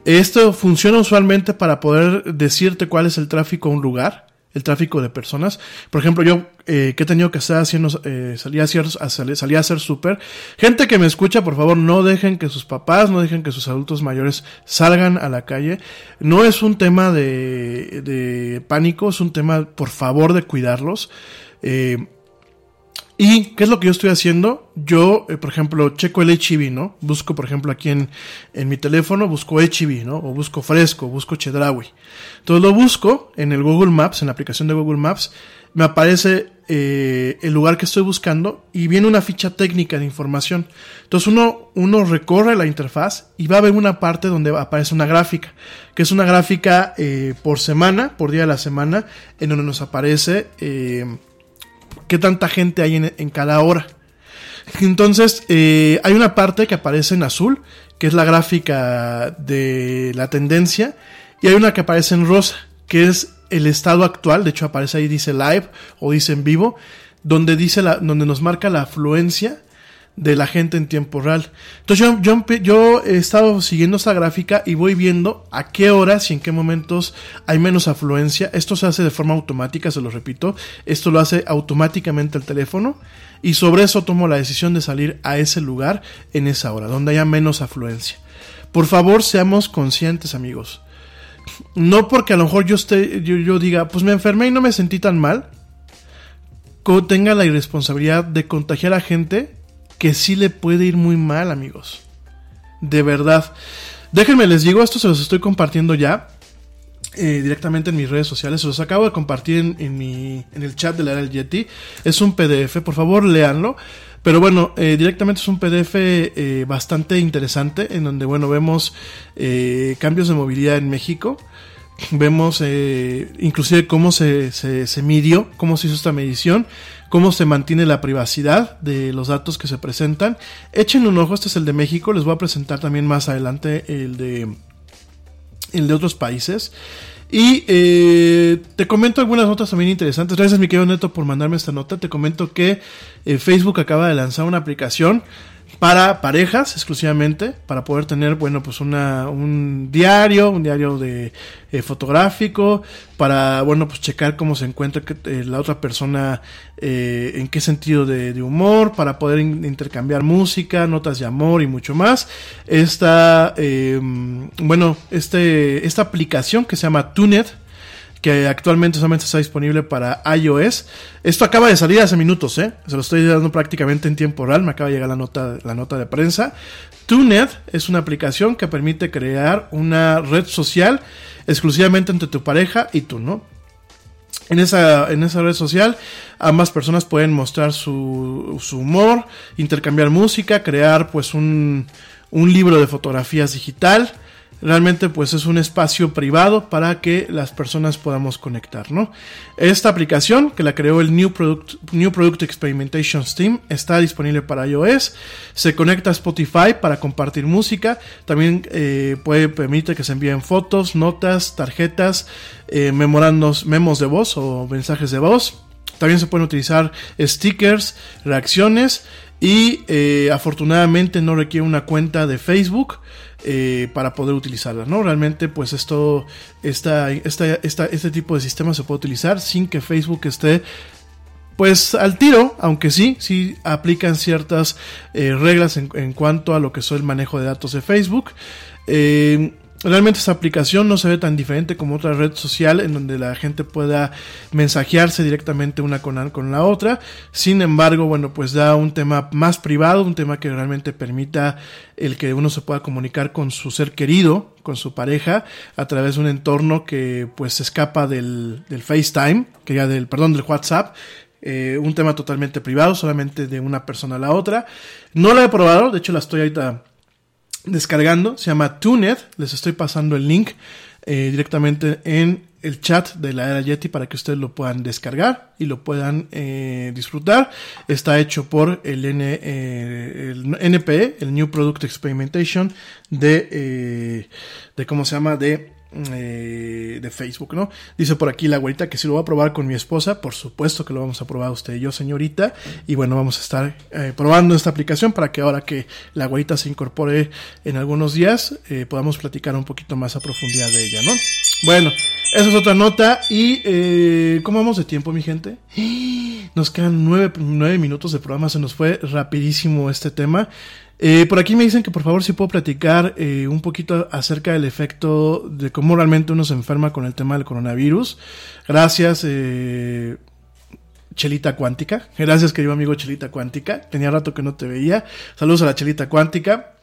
Esto funciona usualmente para poder decirte cuál es el tráfico a un lugar, el tráfico de personas. Por ejemplo, yo eh, que he tenido que estar haciendo, eh, salí a hacer, a salir, salí a hacer súper. Gente que me escucha, por favor, no dejen que sus papás, no dejen que sus adultos mayores salgan a la calle. No es un tema de, de pánico, es un tema, por favor, de cuidarlos. Eh, ¿Y qué es lo que yo estoy haciendo? Yo, eh, por ejemplo, checo el HIV, ¿no? Busco, por ejemplo, aquí en, en mi teléfono, busco HIV, ¿no? O busco Fresco, busco Chedraui. Entonces lo busco en el Google Maps, en la aplicación de Google Maps, me aparece eh, el lugar que estoy buscando y viene una ficha técnica de información. Entonces uno, uno recorre la interfaz y va a ver una parte donde aparece una gráfica, que es una gráfica eh, por semana, por día de la semana, en donde nos aparece... Qué tanta gente hay en, en cada hora. Entonces, eh, hay una parte que aparece en azul, que es la gráfica de la tendencia, y hay una que aparece en rosa, que es el estado actual, de hecho aparece ahí dice live o dice en vivo, donde dice la, donde nos marca la afluencia de la gente en tiempo real. Entonces yo, he estado siguiendo esta gráfica y voy viendo a qué horas y en qué momentos hay menos afluencia. Esto se hace de forma automática, se lo repito. Esto lo hace automáticamente el teléfono y sobre eso tomo la decisión de salir a ese lugar en esa hora, donde haya menos afluencia. Por favor, seamos conscientes, amigos. No porque a lo mejor yo, esté, yo, yo diga, pues me enfermé y no me sentí tan mal, tenga la irresponsabilidad de contagiar a gente que sí le puede ir muy mal, amigos. De verdad. Déjenme les digo, esto se los estoy compartiendo ya. eh, directamente en mis redes sociales. Se los acabo de compartir en, mi, en el chat de la era del Yeti. Es un PDF, por favor, léanlo. Pero bueno, eh, directamente es un PDF eh, bastante interesante en donde, bueno, vemos eh, cambios de movilidad en México. Vemos inclusive cómo se, se, se midió, cómo se hizo esta medición, cómo se mantiene la privacidad de los datos que se presentan. Echen un ojo, este es el de México, les voy a presentar también más adelante el de el de otros países. Y eh, te comento algunas notas también interesantes. Gracias, mi querido Neto, por mandarme esta nota. Te comento que eh, Facebook acaba de lanzar una aplicación para parejas exclusivamente, para poder tener, bueno, pues una, un diario, un diario de eh, fotográfico, para, bueno, pues checar cómo se encuentra eh, la otra persona, eh, en qué sentido de, humor, para poder in- intercambiar música, notas de amor y mucho más. Esta, eh, bueno, este, esta aplicación que se llama Tunet, que actualmente solamente está disponible para iOS. Esto acaba de salir hace minutos, ¿eh? Se lo estoy dando prácticamente en tiempo real, me acaba de llegar la nota, la nota de prensa. TuneIt es una aplicación que permite crear una red social exclusivamente entre tu pareja y tú, ¿no? En esa, en esa red social, ambas personas pueden mostrar su, su humor, intercambiar música, crear pues un, un libro de fotografías digital. Realmente pues es un espacio privado para que las personas podamos conectar, ¿no? Esta aplicación que la creó el New Product, New Product Experimentation Team está disponible para iOS. Se conecta a Spotify para compartir música. También eh, puede permite que se envíen fotos, notas, tarjetas, eh, memorandos, memos de voz o mensajes de voz. También se pueden utilizar stickers, reacciones y eh, afortunadamente no requiere una cuenta de Facebook eh, para poder utilizarla, ¿no? Realmente, pues esto, este tipo de sistema se puede utilizar sin que Facebook esté pues al tiro, aunque sí, sí aplican ciertas eh, reglas en, en, cuanto a lo que es el manejo de datos de Facebook. Eh, realmente esta aplicación no se ve tan diferente como otra red social en donde la gente pueda mensajearse directamente una con, la otra. Sin embargo, bueno, pues da un tema más privado, un tema que realmente permita el que uno se pueda comunicar con su ser querido, con su pareja, a través de un entorno que pues se escapa del, del FaceTime, que ya del, perdón, del WhatsApp, eh, un tema totalmente privado, solamente de una persona a la otra. No la he probado, de hecho la estoy ahorita descargando, se llama TuneIt, les estoy pasando el link eh, directamente en el chat de la era Yeti para que ustedes lo puedan descargar y lo puedan eh, disfrutar. Está hecho por el, N, eh, el NPE, el New Product Experimentation de, de cómo se llama, de eh, de Facebook, ¿no? Dice por aquí la güerita que si lo va a probar con mi esposa, por supuesto que lo vamos a probar usted y yo, señorita, y bueno, vamos a estar eh, probando esta aplicación para que ahora que la güerita se incorpore en algunos días, eh, podamos platicar un poquito más a profundidad de ella, ¿no? Bueno, esa es otra nota y ¿cómo vamos de tiempo, mi gente? Nos quedan nueve, nueve minutos de programa, se nos fue rapidísimo este tema. Eh, por aquí me dicen que por favor si puedo platicar eh, un poquito acerca del efecto de cómo realmente uno se enferma con el tema del coronavirus. Gracias, eh, Chelita Cuántica. Gracias, querido amigo Chelita Cuántica. Tenía rato que no te veía. Saludos a la Chelita Cuántica.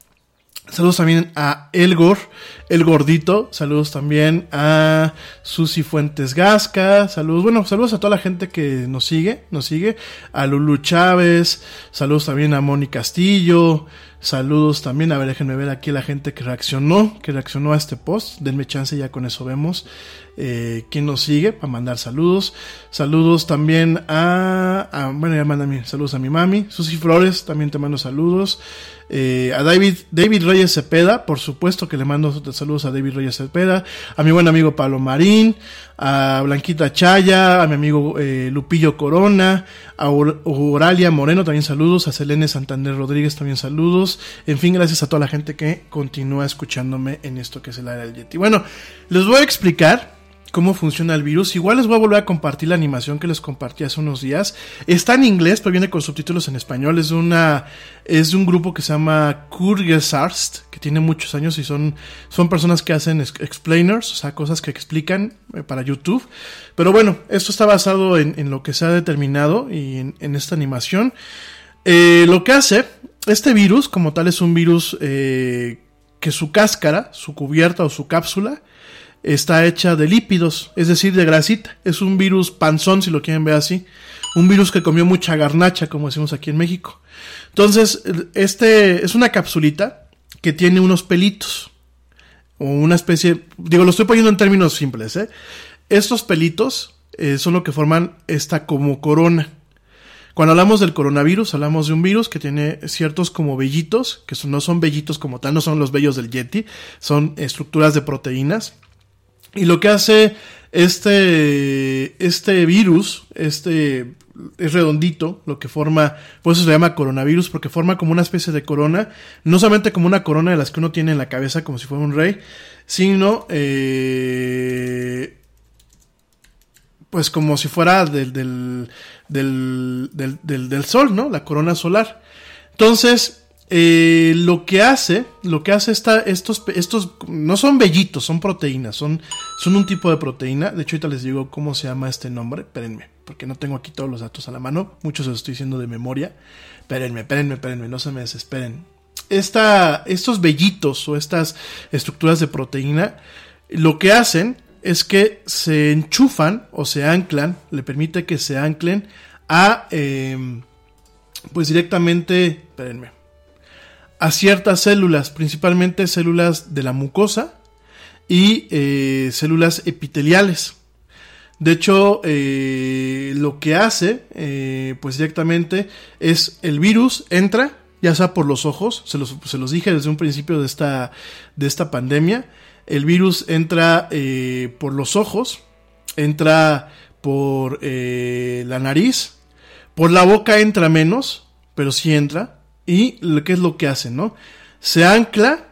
Saludos también a Elgor, el gordito. Saludos también a Susi Fuentes Gasca. Saludos, bueno, saludos a toda la gente que nos sigue, nos sigue. A Lulu Chávez. Saludos también a Moni Castillo. Saludos también, a ver, déjenme ver aquí la gente que reaccionó, que reaccionó a este post. Denme chance, ya con eso vemos eh, quién nos sigue para mandar saludos. Saludos también a, bueno, ya mandan saludos a mi mami. Susi Flores, también te mando saludos. Eh, a David, David Reyes Cepeda, por supuesto que le mando saludos a David Reyes Cepeda, a mi buen amigo Pablo Marín, a Blanquita Chaya, a mi amigo eh, Lupillo Corona, a Oralia Moreno también saludos, a Selene Santander Rodríguez también saludos, en fin, gracias a toda la gente que continúa escuchándome en esto que es el área del Yeti. Bueno, les voy a explicar cómo funciona el virus. Igual les voy a volver a compartir la animación que les compartí hace unos días. Está en inglés, pero viene con subtítulos en español. Es de una es de un grupo que se llama Kurgesarst, que tiene muchos años y son son personas que hacen explainers, o sea, cosas que explican eh, para YouTube. Pero bueno, esto está basado en, lo que se ha determinado y en, en esta animación. Eh, lo que hace este virus, como tal, es un virus eh, que su cáscara, su cubierta o su cápsula está hecha de lípidos, es decir, de grasita. Es un virus panzón, si lo quieren ver así. Un virus que comió mucha garnacha, como decimos aquí en México. Entonces, este es una capsulita que tiene unos pelitos. O una especie, digo, lo estoy poniendo en términos simples, ¿eh? Estos pelitos eh, son lo que forman esta como corona. Cuando hablamos del coronavirus, hablamos de un virus que tiene ciertos como vellitos, que no son vellitos como tal, no son los vellos del Yeti, son estructuras de proteínas. Y lo que hace este, este virus, este es redondito, lo que forma, por eso se llama coronavirus, porque forma como una especie de corona, no solamente como una corona de las que uno tiene en la cabeza como si fuera un rey, sino eh, pues como si fuera del, del, del, del, sol, ¿no? La corona solar. Entonces, eh, lo que hace, lo que hace esta, estos, estos, no son vellitos, son proteínas, son, son un tipo de proteína. De hecho, ahorita les digo cómo se llama este nombre. Espérenme, porque no tengo aquí todos los datos a la mano. Muchos los estoy diciendo de memoria. Espérenme, espérenme, espérenme, no se me desesperen. Esta, estos vellitos o estas estructuras de proteína, lo que hacen es que se enchufan o se anclan, le permite que se anclen a, em, pues directamente, espérenme, a ciertas células, principalmente células de la mucosa y eh, células epiteliales. De hecho, eh, lo que hace, eh, pues directamente, es el virus entra, ya sea por los ojos, se los, se los dije desde un principio de esta, de esta pandemia, el virus entra por los ojos, entra por la nariz, por la boca entra menos, pero sí entra. Y qué es lo que hace, ¿no? Se ancla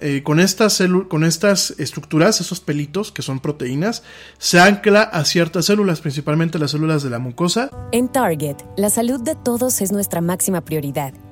eh, con, estas con estas estructuras, esos pelitos que son proteínas, se ancla a ciertas células, principalmente las células de la mucosa. En Target, la salud de todos es nuestra máxima prioridad.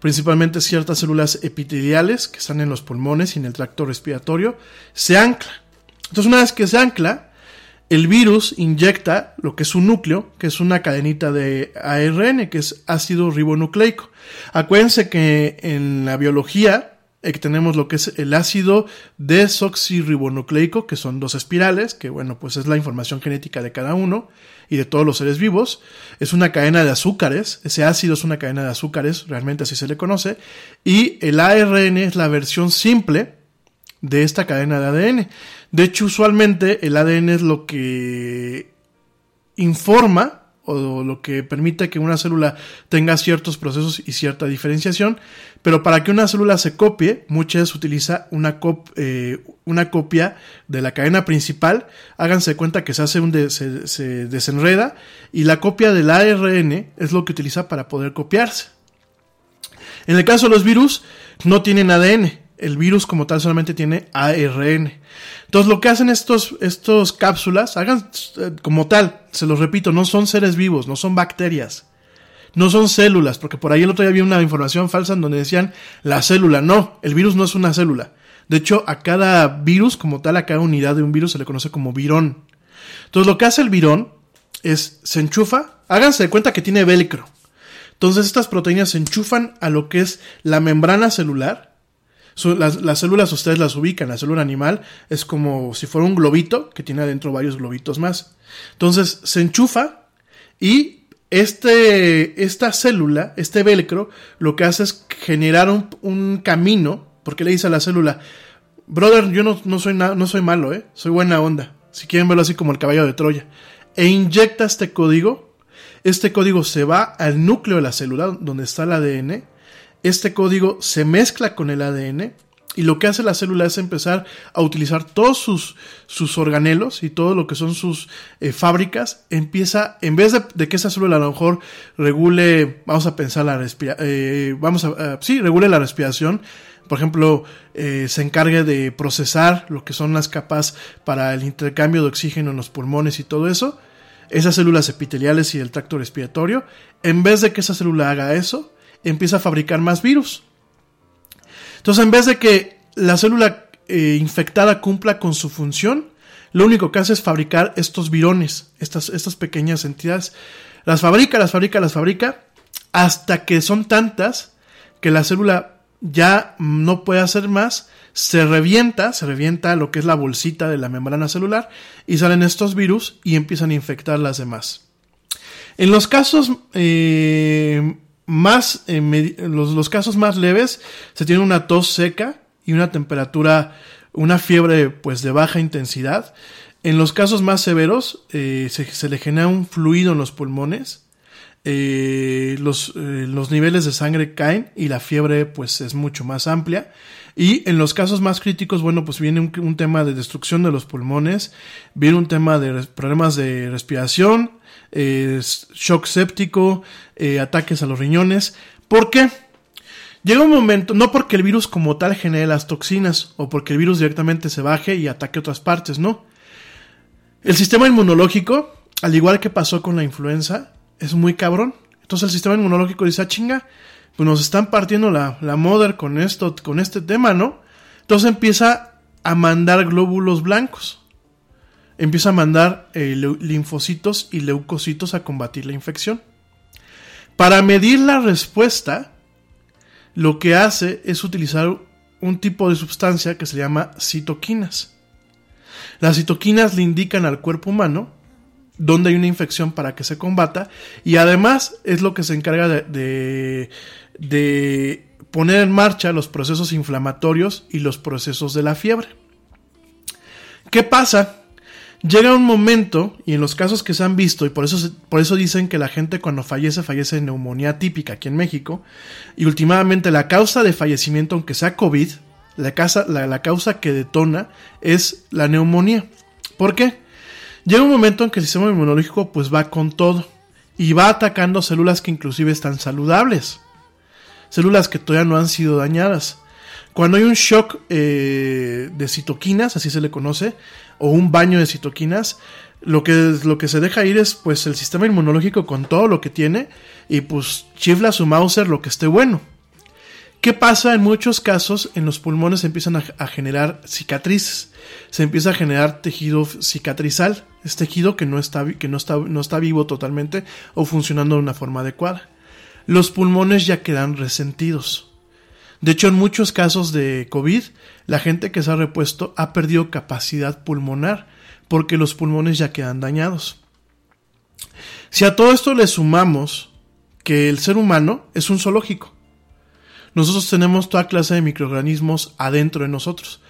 Principalmente ciertas células epiteliales que están en los pulmones y en el tracto respiratorio, se ancla. Entonces una vez que se ancla, el virus inyecta lo que es un núcleo, que es una cadenita de ARN, que es ácido ribonucleico. Acuérdense que en la biología tenemos lo que es el ácido desoxirribonucleico, que son dos espirales, que bueno, pues es la información genética de cada uno y de todos los seres vivos. Es una cadena de azúcares, ese ácido es una cadena de azúcares, realmente así se le conoce, y el ARN es la versión simple de esta cadena de ADN. De hecho, usualmente el ADN es lo que informa o lo que permite que una célula tenga ciertos procesos y cierta diferenciación, pero para que una célula se copie, muchas veces utiliza una, eh, una copia de la cadena principal, háganse cuenta que se hace un se, desenreda y la copia del ARN es lo que utiliza para poder copiarse. En el caso de los virus, no tienen ADN, el virus como tal solamente tiene ARN. Entonces lo que hacen estos, estos cápsulas, hagan eh, como tal, se los repito, no son seres vivos, no son bacterias, no son células, porque por ahí el otro día había una información falsa en donde decían la célula, no, el virus no es una célula. De hecho, a cada virus como tal, a cada unidad de un virus se le conoce como virón. Entonces lo que hace el virón es, se enchufa, háganse de cuenta que tiene velcro. Entonces estas proteínas se enchufan a lo que es la membrana celular las, células ustedes las ubican, la célula animal es como si fuera un globito que tiene adentro varios globitos más. Entonces se enchufa y este, esta célula, este velcro, lo que hace es generar un, camino, porque le dice a la célula, brother, yo no, no soy, no soy malo, ¿eh? soy buena onda, si quieren verlo así como el caballo de Troya, e inyecta este código, este código se va al núcleo de la célula, donde está el ADN, este código se mezcla con el ADN Y lo que hace la célula es empezar a utilizar todos sus, sus organelos y todo lo que son sus eh, fábricas. Empieza, en vez de, que esa célula a lo mejor regule, vamos a pensar la respiración, eh, vamos a, uh, sí, regule la respiración. Por ejemplo, eh, se encargue de procesar lo que son las capas para el intercambio de oxígeno en los pulmones y todo eso. Esas células epiteliales y el tracto respiratorio. En vez de que esa célula haga eso, empieza a fabricar más virus. Entonces, en vez de que la célula eh, infectada cumpla con su función, lo único que hace es fabricar estos virones, estas, estas pequeñas entidades. Las fabrica, las fabrica, las fabrica, hasta que son tantas que la célula ya no puede hacer más, se revienta, se revienta lo que es la bolsita de la membrana celular y salen estos virus y empiezan a infectar las demás. En los casos eh, más, eh, los, los, casos más leves, se tiene una tos seca y una temperatura, una fiebre pues de baja intensidad. En los casos más severos, eh, se, se, le genera un fluido en los pulmones. Eh, los, los niveles de sangre caen y la fiebre pues es mucho más amplia. Y en los casos más críticos, bueno, pues viene un, un tema de destrucción de los pulmones, viene un tema de problemas de respiración, shock séptico, eh, ataques a los riñones. ¿Por qué? Llega un momento, no porque el virus como tal genere las toxinas o porque el virus directamente se baje y ataque otras partes, no. El sistema inmunológico, al igual que pasó con la influenza, es muy cabrón. Entonces el sistema inmunológico dice, ah, chinga, pues nos están partiendo la, la mother con esto, con este tema, ¿no? Entonces empieza a mandar glóbulos blancos empieza a mandar eh, linfocitos y leucocitos a combatir la infección. Para medir la respuesta, lo que hace es utilizar un tipo de sustancia que se llama citoquinas. Las citoquinas le indican al cuerpo humano dónde hay una infección para que se combata y además es lo que se encarga de, poner en marcha los procesos inflamatorios y los procesos de la fiebre. ¿Qué pasa? Llega un momento, y en los casos que se han visto, y por eso, por eso dicen que la gente cuando fallece fallece de neumonía típica aquí en México, y últimamente la causa de fallecimiento, aunque sea COVID, la, causa, la, la causa que detona es la neumonía. ¿Por qué? Llega un momento en que el sistema inmunológico pues va con todo y va atacando células que inclusive están saludables, células que todavía no han sido dañadas. Cuando hay un shock eh, de citoquinas, así se le conoce, o un baño de citoquinas, lo que, lo que se deja ir es pues el sistema inmunológico con todo lo que tiene y pues chifla su Mauser lo que esté bueno. ¿Qué pasa? En muchos casos en los pulmones se empiezan a, a, generar cicatrices, se empieza a generar tejido cicatrizal, es tejido que no está, que no está, no está vivo totalmente o funcionando de una forma adecuada. Los pulmones ya quedan resentidos. De hecho, en muchos casos de COVID, la gente que se ha repuesto ha perdido capacidad pulmonar porque los pulmones ya quedan dañados. Si a todo esto le sumamos que el ser humano es un zoológico, nosotros tenemos toda clase de microorganismos adentro de nosotros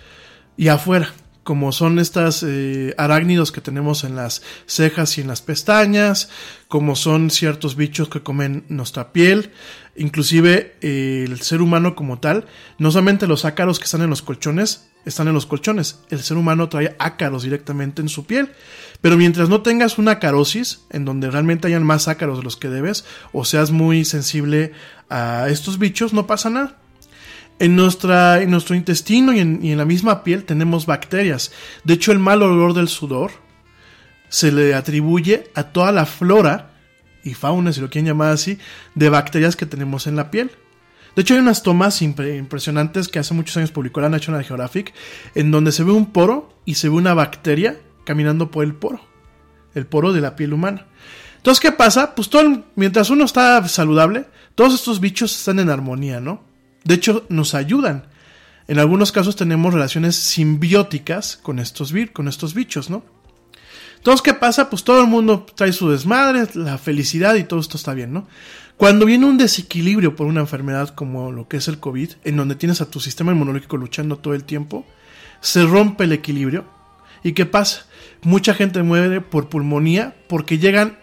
y afuera, como son estas eh, arácnidos que tenemos en las cejas y en las pestañas, como son ciertos bichos que comen nuestra piel, inclusive eh, el ser humano como tal, no solamente los ácaros que están en los colchones, están en los colchones, el ser humano trae ácaros directamente en su piel, pero mientras no tengas una acarosis, en donde realmente hayan más ácaros de los que debes, o seas muy sensible a estos bichos, no pasa nada. En, nuestra, en nuestro intestino y en la misma piel tenemos bacterias. De hecho, el mal olor del sudor se le atribuye a toda la flora y fauna, si lo quieren llamar así, de bacterias que tenemos en la piel. De hecho, hay unas tomas impresionantes que hace muchos años publicó la National Geographic, en donde se ve un poro y se ve una bacteria caminando por el poro, el poro de la piel humana. Entonces, ¿qué pasa? Pues todo, mientras uno está saludable, todos estos bichos están en armonía, ¿no? De hecho, nos ayudan. En algunos casos tenemos relaciones simbióticas con estos, con estos bichos, ¿no? Entonces, ¿qué pasa? Pues todo el mundo trae su desmadre, la felicidad y todo esto está bien, ¿no? Cuando viene un desequilibrio por una enfermedad como lo que es el COVID, en donde tienes a tu sistema inmunológico luchando todo el tiempo, se rompe el equilibrio. ¿Y qué pasa? Mucha gente muere por pulmonía porque llegan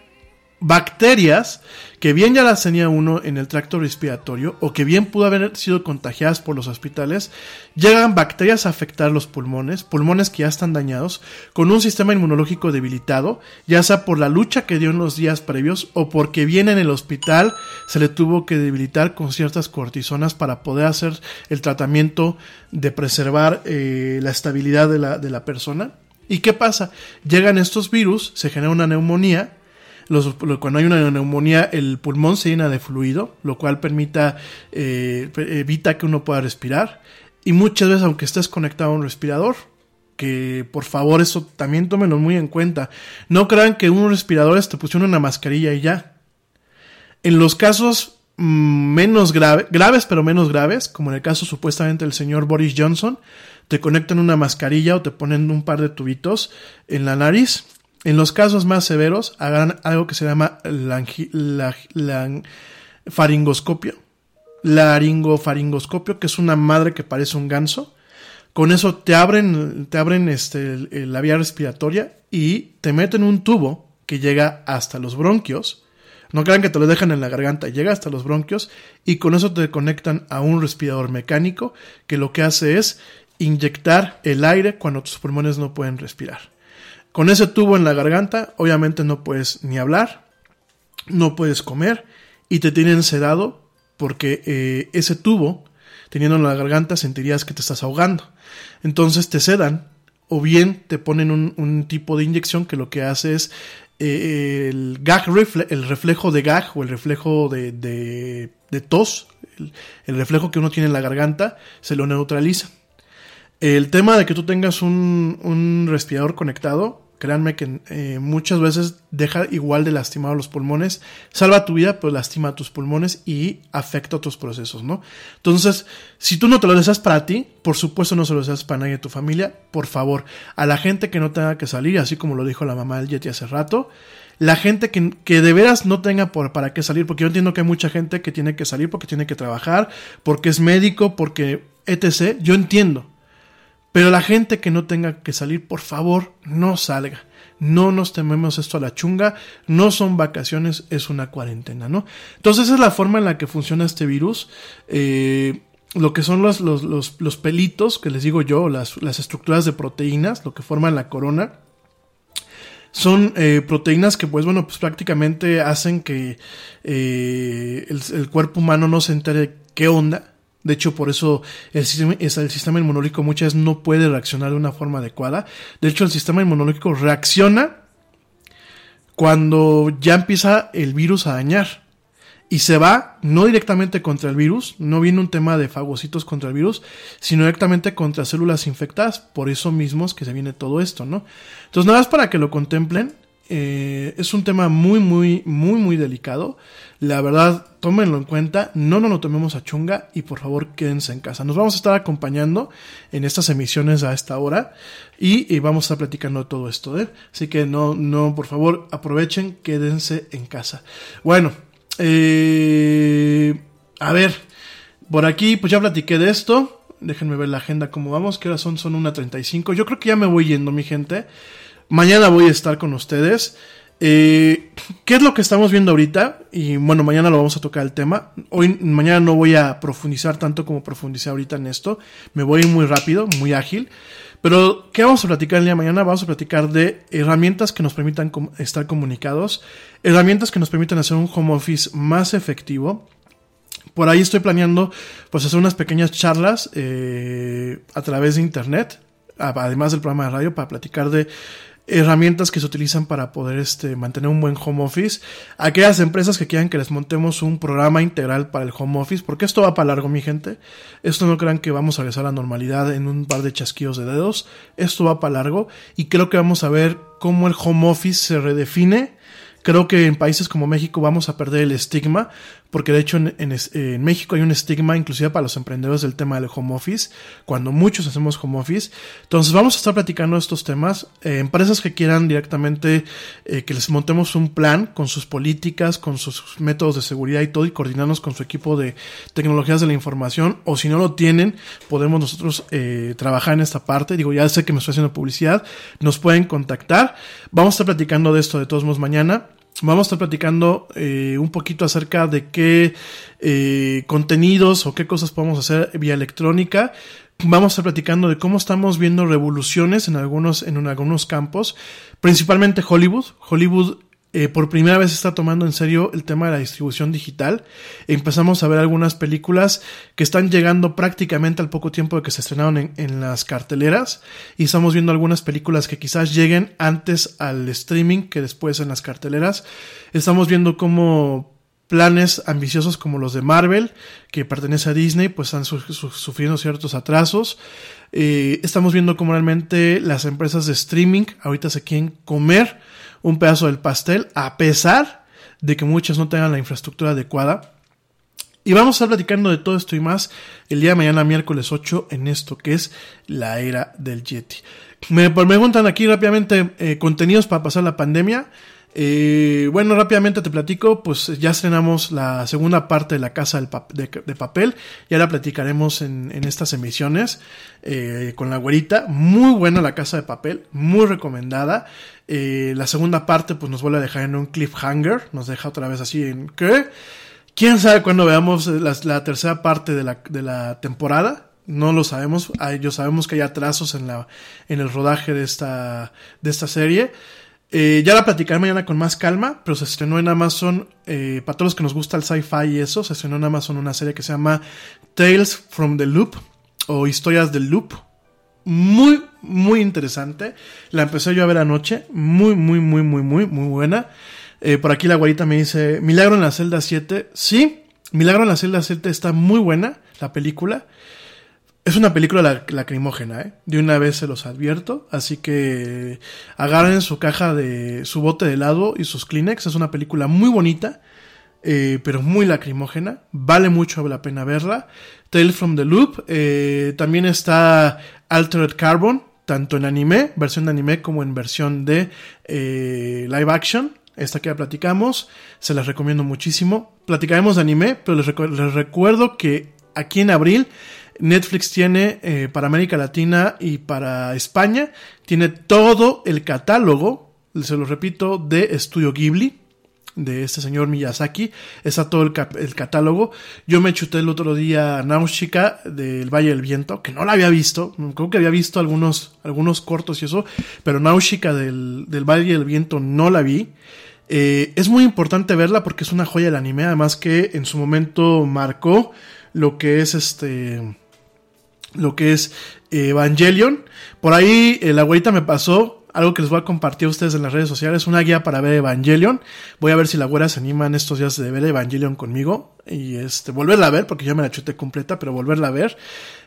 bacterias que bien ya las tenía uno en el tracto respiratorio o que bien pudo haber sido contagiadas por los hospitales, llegan bacterias a afectar los pulmones, pulmones que ya están dañados, con un sistema inmunológico debilitado, ya sea por la lucha que dio en los días previos o porque viene en el hospital se le tuvo que debilitar con ciertas cortisonas para poder hacer el tratamiento de preservar eh, la estabilidad de la, de la persona. ¿Y qué pasa? Llegan estos virus, se genera una neumonía, cuando hay una neumonía, el pulmón se llena de fluido, lo cual permita, eh, evita que uno pueda respirar. Y muchas veces, aunque estés conectado a un respirador, que por favor eso también tómenlo muy en cuenta. No crean que un respirador te pusieron una mascarilla y ya. En los casos mm, menos graves pero menos graves, como en el caso supuestamente del señor Boris Johnson, te conectan una mascarilla o te ponen un par de tubitos en la nariz en los casos más severos, hagan algo que se llama la, faringoscopio. Laringofaringoscopio, que es una madre que parece un ganso. Con eso te abren, te abren este, la vía respiratoria y te meten un tubo que llega hasta los bronquios. No crean que te lo dejan en la garganta, llega hasta los bronquios y con eso te conectan a un respirador mecánico que lo que hace es inyectar el aire cuando tus pulmones no pueden respirar. Con ese tubo en la garganta, obviamente no puedes ni hablar, no puedes comer y te tienen sedado porque eh, ese tubo, teniendo en la garganta, sentirías que te estás ahogando. Entonces te sedan o bien te ponen un, tipo de inyección que lo que hace es eh, el gag el reflejo de gag o el reflejo de, tos, el, el, reflejo que uno tiene en la garganta, se lo neutraliza. El tema de que tú tengas un, un respirador conectado Créanme que eh, muchas veces deja igual de lastimado los pulmones, salva tu vida, pero lastima tus pulmones y afecta otros procesos, ¿no? Entonces, si tú no te lo deseas para ti, por supuesto no se lo deseas para nadie de tu familia, por favor, a la gente que no tenga que salir, así como lo dijo la mamá del Yeti hace rato, la gente que, que de veras no tenga por, para qué salir, porque yo entiendo que hay mucha gente que tiene que salir porque tiene que trabajar, porque es médico, porque etc. Yo entiendo, pero la gente que no tenga que salir, por favor, no salga. No nos tememos esto a la chunga, no son vacaciones, es una cuarentena, ¿no? Entonces esa es la forma en la que funciona este virus. Eh, lo que son los, los, los, pelitos, que les digo yo, las, las, estructuras de proteínas, lo que forman la corona, son eh, proteínas que, pues bueno, pues prácticamente hacen que eh, el, el, cuerpo humano no se entere qué onda, de hecho, por eso el sistema, el sistema inmunológico muchas veces no puede reaccionar de una forma adecuada. De hecho, el sistema inmunológico reacciona cuando ya empieza el virus a dañar. Y se va no directamente contra el virus, no viene un tema de fagocitos contra el virus, sino directamente contra células infectadas. Por eso mismo es que se viene todo esto, ¿no? Entonces, nada más para que lo contemplen, eh, es un tema muy, muy, muy, muy delicado. La verdad, tómenlo en cuenta, no nos lo tomemos a chunga y por favor quédense en casa. Nos vamos a estar acompañando en estas emisiones a esta hora y, vamos a estar platicando de todo esto. ¿eh? Así que no, no, por favor, aprovechen, quédense en casa. Bueno, eh, a ver, por aquí pues ya platiqué de esto. Déjenme ver la agenda cómo vamos, que ahora son, son 1.35. Yo creo que ya me voy yendo, mi gente. Mañana voy a estar con ustedes. Eh, ¿Qué es lo que estamos viendo ahorita? Y bueno, mañana lo vamos a tocar el tema. Hoy, mañana no voy a profundizar tanto como profundicé ahorita en esto. Me voy muy rápido, muy ágil. Pero, ¿qué vamos a platicar el día de mañana? Vamos a platicar de herramientas que nos permitan estar comunicados, herramientas que nos permitan hacer un home office más efectivo. Por ahí estoy planeando, pues, hacer unas pequeñas charlas eh, a través de internet, además del programa de radio, para platicar de herramientas que se utilizan para poder este, mantener un buen home office. Aquellas empresas que quieran que les montemos un programa integral para el home office, porque esto va para largo, mi gente. Esto no crean que vamos a regresar a la normalidad en un par de chasquidos de dedos. Esto va para largo y creo que vamos a ver cómo el home office se redefine Creo que en países como México vamos a perder el estigma, porque de hecho en, México hay un estigma inclusive para los emprendedores del tema del home office, cuando muchos hacemos home office. Entonces vamos a estar platicando estos temas. Eh, empresas que quieran directamente eh, que les montemos un plan con sus políticas, con sus métodos de seguridad y todo, y coordinarnos con su equipo de tecnologías de la información, o si no lo tienen, podemos nosotros eh, trabajar en esta parte. Digo, ya sé que me estoy haciendo publicidad, nos pueden contactar. Vamos a estar platicando de esto de todos modos mañana. Vamos a estar platicando eh, un poquito acerca de qué eh, contenidos o qué cosas podemos hacer vía electrónica. Vamos a estar platicando de cómo estamos viendo revoluciones en algunos, en algunos campos, principalmente Hollywood. Hollywood eh, por primera vez está tomando en serio el tema de la distribución digital. Empezamos a ver algunas películas que están llegando prácticamente al poco tiempo de que se estrenaron en, las carteleras y estamos viendo algunas películas que quizás lleguen antes al streaming que después en las carteleras. Estamos viendo cómo planes ambiciosos como los de Marvel, que pertenece a Disney, pues están su su sufriendo ciertos atrasos. Eh, estamos viendo cómo realmente las empresas de streaming ahorita se quieren comer un pedazo del pastel, a pesar de que muchas no tengan la infraestructura adecuada. Y vamos a estar platicando de todo esto y más el día de mañana, miércoles 8, en esto que es la era del Yeti. Me preguntan aquí rápidamente eh, contenidos para pasar la pandemia. Eh, bueno, rápidamente te platico, pues ya estrenamos la segunda parte de la casa de, papel, ya la platicaremos en, estas emisiones eh, con la güerita, muy buena la casa de papel, muy recomendada, eh, la segunda parte pues nos vuelve a dejar en un cliffhanger, nos deja otra vez así en ¿qué? ¿Quién sabe cuándo veamos la, tercera parte de la, de la temporada? no lo sabemos, yo sabemos que hay atrasos en la en el rodaje de esta de esta serie. Eh, ya la platicaré mañana con más calma, pero se estrenó en Amazon, eh, para todos los que nos gusta el sci-fi y eso, se estrenó en Amazon una serie que se llama Tales from the Loop o Historias del Loop. Muy, muy interesante. La empecé yo a ver anoche. Muy, muy, muy, muy, muy, muy buena. Eh, por aquí la guarita me dice, Milagro en la celda 7. Sí, Milagro en la celda 7 está muy buena, la película. Es una película lacrimógena, ¿eh? De una vez se los advierto. Así que agarren su caja de su bote de helado y sus Kleenex. Es una película muy bonita, eh, pero muy lacrimógena. Vale mucho la pena verla. Tale from the Loop. Eh, también está Altered Carbon, tanto en anime, versión de anime, como en versión de eh, live action. Esta que ya platicamos, se las recomiendo muchísimo. Platicaremos de anime, pero les, recu les recuerdo que aquí en abril Netflix tiene eh, para América Latina y para España, tiene todo el catálogo, se lo repito, de Estudio Ghibli, de este señor Miyazaki, está todo el, catálogo. Yo me chuté el otro día Náusica del Valle del Viento, que no la había visto, creo que había visto algunos, algunos cortos y eso, pero Náusica del, del Valle del Viento no la vi. Eh, es muy importante verla porque es una joya del anime, además que en su momento marcó lo que es este lo que es Evangelion. Por ahí eh, la güerita me pasó algo que les voy a compartir a ustedes en las redes sociales, una guía para ver Evangelion. Voy a ver si la güera se anima en estos días de ver Evangelion conmigo y este volverla a ver porque ya me la chuté completa, pero volverla a ver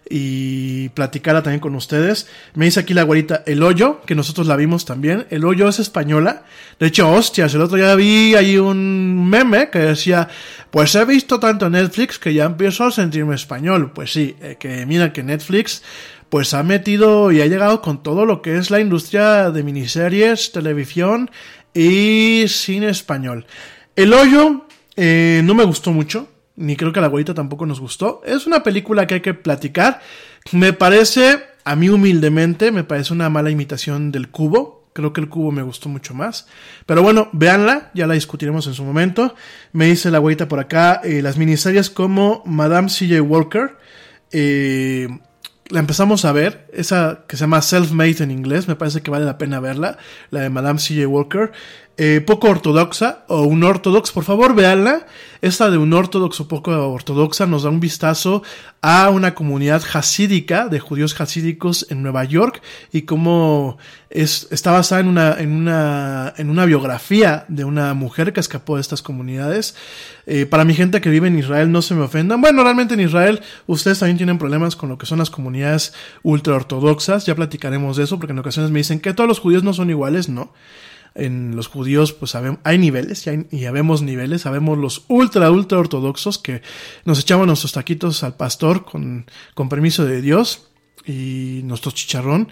y platicarla también con ustedes. Me dice aquí la güerita El Hoyo, que nosotros la vimos también. El Hoyo es española. De hecho, hostias, el otro día vi ahí un meme que decía, pues he visto tanto Netflix que ya empiezo a sentirme español. Pues sí, eh, que mira que Netflix pues ha metido y ha llegado con todo lo que es la industria de miniseries, televisión y cine español. El hoyo eh, no me gustó mucho, ni creo que la abuelita tampoco nos gustó. Es una película que hay que platicar. Me parece, a mí humildemente, me parece una mala imitación del cubo. Creo que el cubo me gustó mucho más. Pero bueno, véanla, ya la discutiremos en su momento. Me dice la abuelita por acá, eh, las miniseries como Madame C.J. Walker. Eh, la empezamos a ver, esa que se llama Self-Made en inglés, me parece que vale la pena verla, la de Madame C.J. Walker. Eh, poco ortodoxa o un ortodox, por favor véanla. Esta de un ortodoxo poco ortodoxa nos da un vistazo a una comunidad hasídica de judíos hasídicos en Nueva York y cómo es, está basada en una, en una, en una biografía de una mujer que escapó de estas comunidades. Eh, para mi gente que vive en Israel, no se me ofendan. Bueno, realmente en Israel ustedes también tienen problemas con lo que son las comunidades ultra ortodoxas. Ya platicaremos de eso porque en ocasiones me dicen que todos los judíos no son iguales, ¿no? En los judíos, pues hay niveles, y, hay, y habemos niveles, sabemos los ultra, ultra ortodoxos que nos echamos nuestros taquitos al pastor con, con permiso de Dios y nuestro chicharrón.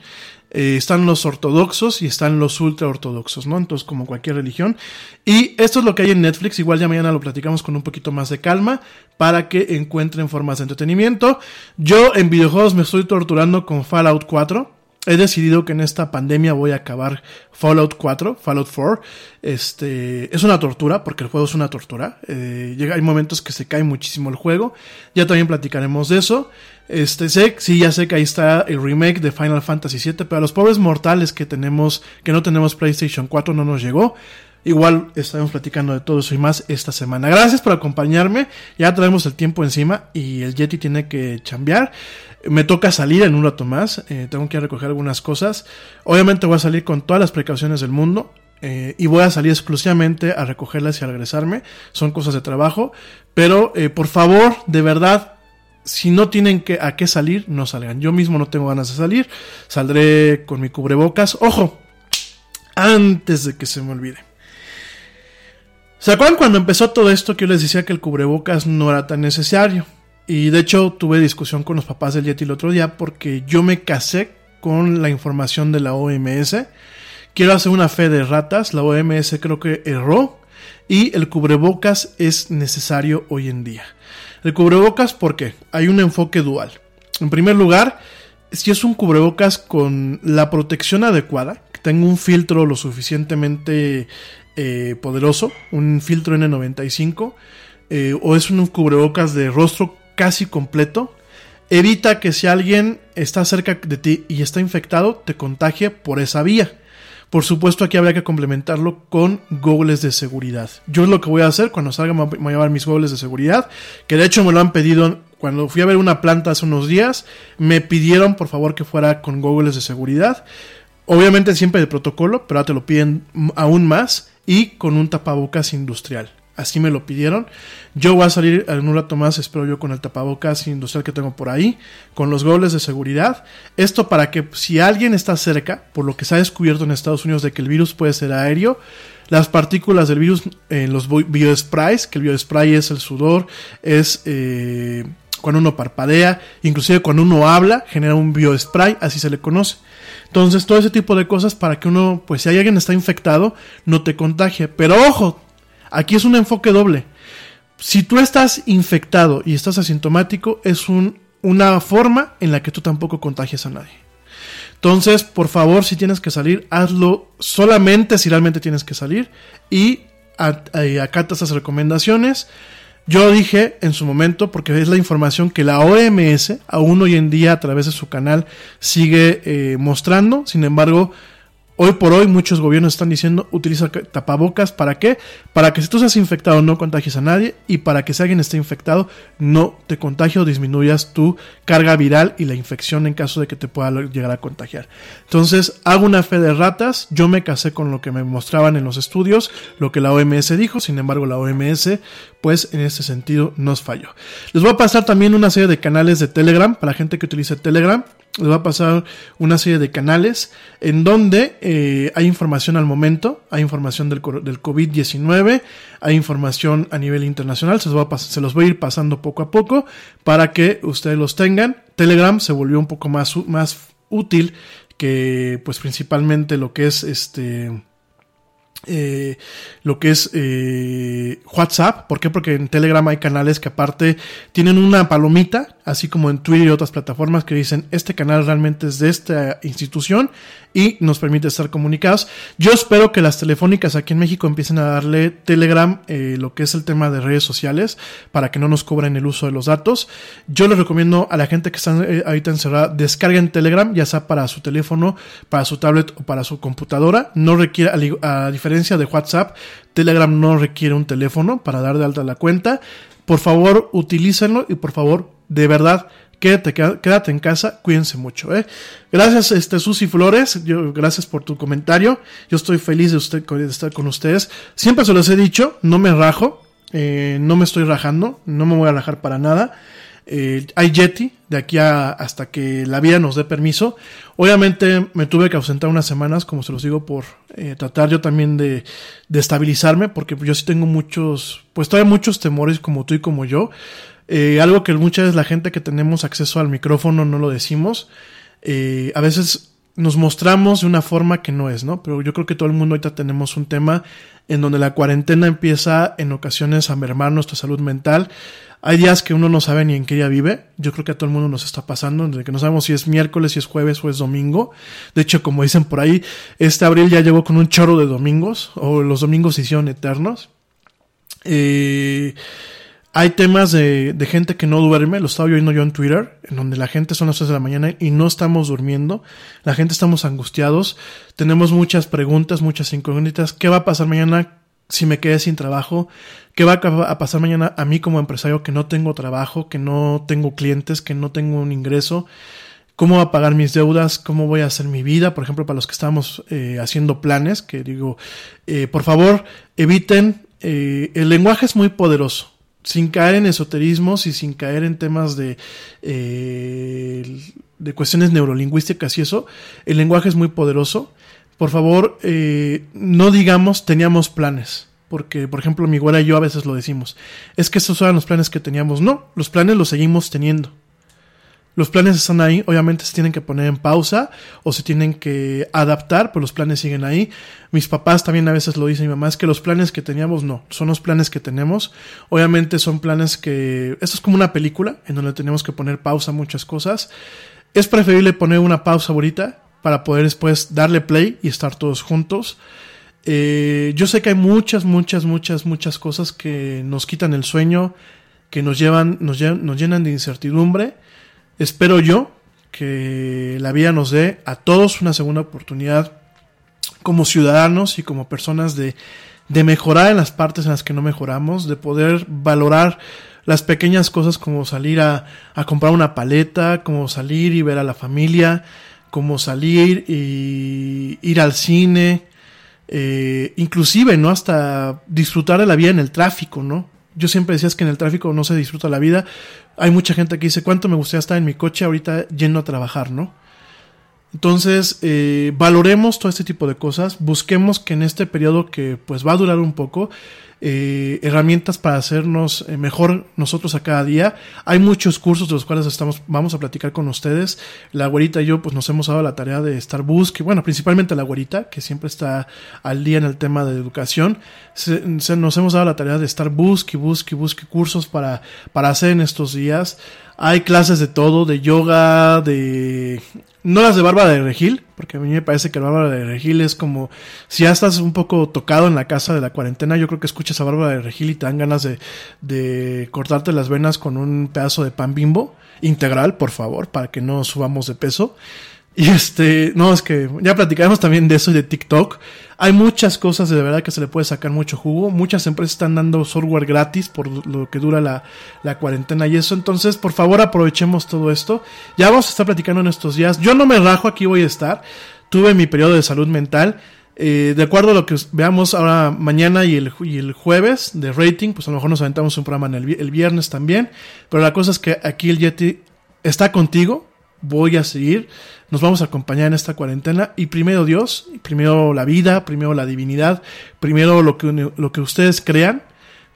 Eh, están los ortodoxos y están los ultra ortodoxos, ¿no? Entonces, como cualquier religión. Y esto es lo que hay en Netflix. Igual ya mañana lo platicamos con un poquito más de calma para que encuentren formas de entretenimiento. Yo en videojuegos me estoy torturando con Fallout 4 he decidido que en esta pandemia voy a acabar Fallout 4, Fallout 4. Este, es una tortura, porque el juego es una tortura. Eh, llega, hay momentos que se cae muchísimo el juego. Ya también platicaremos de eso. Este, sé, sí, ya sé que ahí está el remake de Final Fantasy VII, pero a los pobres mortales que tenemos, que no tenemos PlayStation 4 no nos llegó. Igual estaremos platicando de todo eso y más esta semana. Gracias por acompañarme. Ya traemos el tiempo encima y el Yeti tiene que chambear. Me toca salir en un rato más. Eh, tengo que recoger algunas cosas. Obviamente voy a salir con todas las precauciones del mundo. Eh, y voy a salir exclusivamente a recogerlas y a regresarme. Son cosas de trabajo. Pero eh, por favor, de verdad, si no tienen que, a qué salir, no salgan. Yo mismo no tengo ganas de salir. Saldré con mi cubrebocas. Ojo, antes de que se me olvide. ¿Se acuerdan cuando empezó todo esto que yo les decía que el cubrebocas no era tan necesario? Y de hecho tuve discusión con los papás del Yeti el otro día porque yo me casé con la información de la OMS. Quiero hacer una fe de ratas, la OMS creo que erró y el cubrebocas es necesario hoy en día. El cubrebocas, ¿por qué? Hay un enfoque dual. En primer lugar, si es un cubrebocas con la protección adecuada, que tenga un filtro lo suficientemente eh, poderoso, un filtro N95, eh, o es un cubrebocas de rostro casi completo, evita que si alguien está cerca de ti y está infectado, te contagie por esa vía. Por supuesto, aquí habría que complementarlo con goggles de seguridad. Yo es lo que voy a hacer cuando salga, me voy a llevar mis goggles de seguridad, que de hecho me lo han pedido cuando fui a ver una planta hace unos días, me pidieron por favor que fuera con goggles de seguridad. Obviamente siempre de protocolo, pero ahora te lo piden aún más y con un tapabocas industrial. Así me lo pidieron. Yo voy a salir en un rato más, espero yo, con el tapabocas industrial que tengo por ahí, con los goles de seguridad. Esto para que si alguien está cerca, por lo que se ha descubierto en Estados Unidos de que el virus puede ser aéreo, las partículas del virus en los biosprays, que el biospray es el sudor, es eh, cuando uno parpadea, inclusive cuando uno habla, genera un biospray, así se le conoce. Entonces, todo ese tipo de cosas para que uno, pues si hay alguien está infectado, no te contagie. Pero ojo, aquí es un enfoque doble. Si tú estás infectado y estás asintomático, es un, una forma en la que tú tampoco contagias a nadie. Entonces, por favor, si tienes que salir, hazlo solamente si realmente tienes que salir y acata esas recomendaciones. Yo dije en su momento, porque es la información que la OMS aún hoy en día a través de su canal sigue eh, mostrando, sin embargo, Hoy por hoy muchos gobiernos están diciendo utiliza tapabocas. ¿Para qué? Para que si tú estás infectado no contagies a nadie y para que si alguien está infectado no te contagie o disminuyas tu carga viral y la infección en caso de que te pueda llegar a contagiar. Entonces hago una fe de ratas. Yo me casé con lo que me mostraban en los estudios, lo que la OMS dijo. Sin embargo la OMS pues en ese sentido nos falló. Les voy a pasar también una serie de canales de Telegram para la gente que utilice Telegram les va a pasar una serie de canales en donde eh, hay información al momento, hay información del, del COVID-19, hay información a nivel internacional, se los, va a se los voy a ir pasando poco a poco para que ustedes los tengan. Telegram se volvió un poco más, más útil que pues principalmente lo que es este... Eh, lo que es eh, WhatsApp. ¿Por qué? Porque en Telegram hay canales que aparte tienen una palomita así como en Twitter y otras plataformas que dicen este canal realmente es de esta institución y nos permite estar comunicados. Yo espero que las telefónicas aquí en México empiecen a darle Telegram eh, lo que es el tema de redes sociales para que no nos cobren el uso de los datos. Yo les recomiendo a la gente que está eh, ahorita encerrada descarguen Telegram ya sea para su teléfono, para su tablet o para su computadora. No requiere, a diferencia de WhatsApp, Telegram no requiere un teléfono para dar de alta la cuenta. Por favor, utilícenlo y por favor, de verdad, quédate, quédate en casa, cuídense mucho. ¿eh? Gracias, este, Susi Flores, yo, gracias por tu comentario. Yo estoy feliz de, usted, estar con ustedes. Siempre se los he dicho, no me rajo, eh, no me estoy rajando, no me voy a rajar para nada. Eh, hay Yeti de aquí a, hasta que la vida nos dé permiso. Obviamente me tuve que ausentar unas semanas, como se los digo, por eh, tratar yo también de, de, estabilizarme, porque yo sí tengo muchos, pues todavía muchos temores como tú y como yo. Eh, algo que muchas veces la gente que tenemos acceso al micrófono no lo decimos. Eh, a veces nos mostramos de una forma que no es, ¿no? Pero yo creo que todo el mundo ahorita tenemos un tema en donde la cuarentena empieza en ocasiones a mermar nuestra salud mental. Hay días que uno no sabe ni en qué día vive. Yo creo que a todo el mundo nos está pasando, desde que no sabemos si es miércoles, si es jueves o es domingo. De hecho, como dicen por ahí, este abril ya llegó con un chorro de domingos, o los domingos se hicieron eternos. Eh, hay temas de, de, gente que no duerme, lo estaba viendo yo en Twitter, en donde la gente son las 3 de la mañana y no estamos durmiendo, la gente estamos angustiados, tenemos muchas preguntas, muchas incógnitas, ¿qué va a pasar mañana si me quedé sin trabajo? ¿Qué va a pasar mañana a mí como empresario que no tengo trabajo, que no tengo clientes, que no tengo un ingreso? ¿Cómo va a pagar mis deudas? ¿Cómo voy a hacer mi vida? Por ejemplo, para los que estamos eh, haciendo planes, que digo, eh, por favor, eviten, eh, el lenguaje es muy poderoso sin caer en esoterismos y sin caer en temas de, eh, de cuestiones neurolingüísticas y eso, el lenguaje es muy poderoso. Por favor, eh, no digamos teníamos planes. Porque, por ejemplo, mi güera y yo a veces lo decimos. Es que esos eran los planes que teníamos. No, los planes los seguimos teniendo. Los planes están ahí, obviamente se tienen que poner en pausa o se tienen que adaptar, pero los planes siguen ahí. Mis papás también a veces lo dicen, mi mamá, es que los planes que teníamos no, son los planes que tenemos. Obviamente son planes que... Esto es como una película en donde tenemos que poner pausa a muchas cosas. Es preferible poner una pausa ahorita para poder después darle play y estar todos juntos. Eh, yo sé que hay muchas, muchas, muchas, muchas cosas que nos quitan el sueño, que nos llevan, nos, llevan, nos llenan de incertidumbre Espero yo que la vida nos dé a todos una segunda oportunidad como ciudadanos y como personas de, de mejorar en las partes en las que no mejoramos, de poder valorar las pequeñas cosas como salir a, a, comprar una paleta, como salir y ver a la familia, como salir y ir al cine, eh, inclusive, ¿no? Hasta disfrutar de la vida en el tráfico, ¿no? Yo siempre decía que en el tráfico no se disfruta la vida, hay mucha gente que dice, ¿cuánto me gustaría estar en mi coche ahorita yendo a trabajar, no? Entonces, eh, valoremos todo este tipo de cosas, busquemos que en este periodo que pues va a durar un poco, eh, herramientas para hacernos eh, mejor nosotros a cada día. Hay muchos cursos de los cuales estamos, vamos a platicar con ustedes. La güerita y yo pues nos hemos dado la tarea de estar busque, bueno, principalmente la güerita, que siempre está al día en el tema de educación. Se, se, nos hemos dado la tarea de estar busque, busque, busque cursos para, para hacer en estos días. Hay clases de todo, de yoga, de no las de Bárbara de Regil, porque a mí me parece que Bárbara de Regil es como, si ya estás un poco tocado en la casa de la cuarentena, yo creo que escuchas a Bárbara de Regil y te dan ganas de, de cortarte las venas con un pedazo de pan bimbo integral, por favor, para que no subamos de peso. Y este, no, es que ya platicaremos también de eso y de TikTok. Hay muchas cosas de verdad que se le puede sacar mucho jugo. Muchas empresas están dando software gratis por lo que dura la, la cuarentena y eso. Entonces, por favor, aprovechemos todo esto. Ya vamos a estar platicando en estos días. Yo no me rajo, aquí voy a estar. Tuve mi periodo de salud mental. Eh, de acuerdo a lo que veamos ahora mañana y el, y el, jueves de rating, pues a lo mejor nos aventamos un programa en el, el viernes también. Pero la cosa es que aquí el Yeti está contigo. Voy a seguir nos vamos a acompañar en esta cuarentena y primero Dios, primero la vida, primero la divinidad, primero lo que, lo que ustedes crean,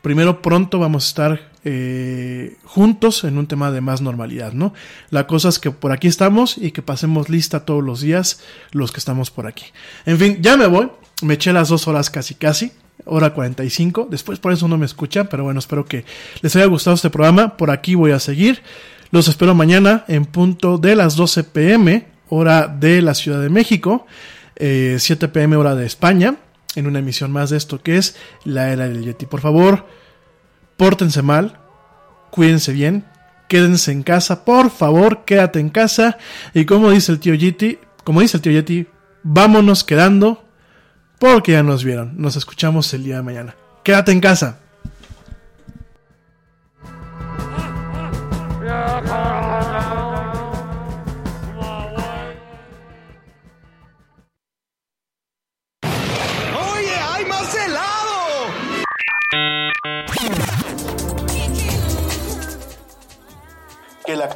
primero pronto vamos a estar eh, juntos en un tema de más normalidad, ¿no? La cosa es que por aquí estamos y que pasemos lista todos los días los que estamos por aquí. En fin, ya me voy, me eché las dos horas casi casi hora 45. Después por eso no me escuchan, pero bueno, espero que les haya gustado este programa. Por aquí voy a seguir. Los espero mañana en punto de las 12 pm hora de la Ciudad de México, eh, 7 pm hora de España, en una emisión más de esto que es la era del Yeti. Por favor, pórtense mal, cuídense bien, quédense en casa, por favor, quédate en casa. Y como dice el tío Yeti, como dice el tío Yeti, vámonos quedando porque ya nos vieron. Nos escuchamos el día de mañana. Quédate en casa.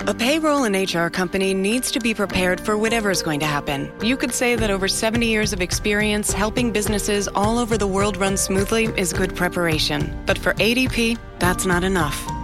A payroll and HR company needs to be prepared for whatever is going to happen. You could say that over 70 years of experience helping businesses all over the world run smoothly is good preparation. But for ADP, that's not enough.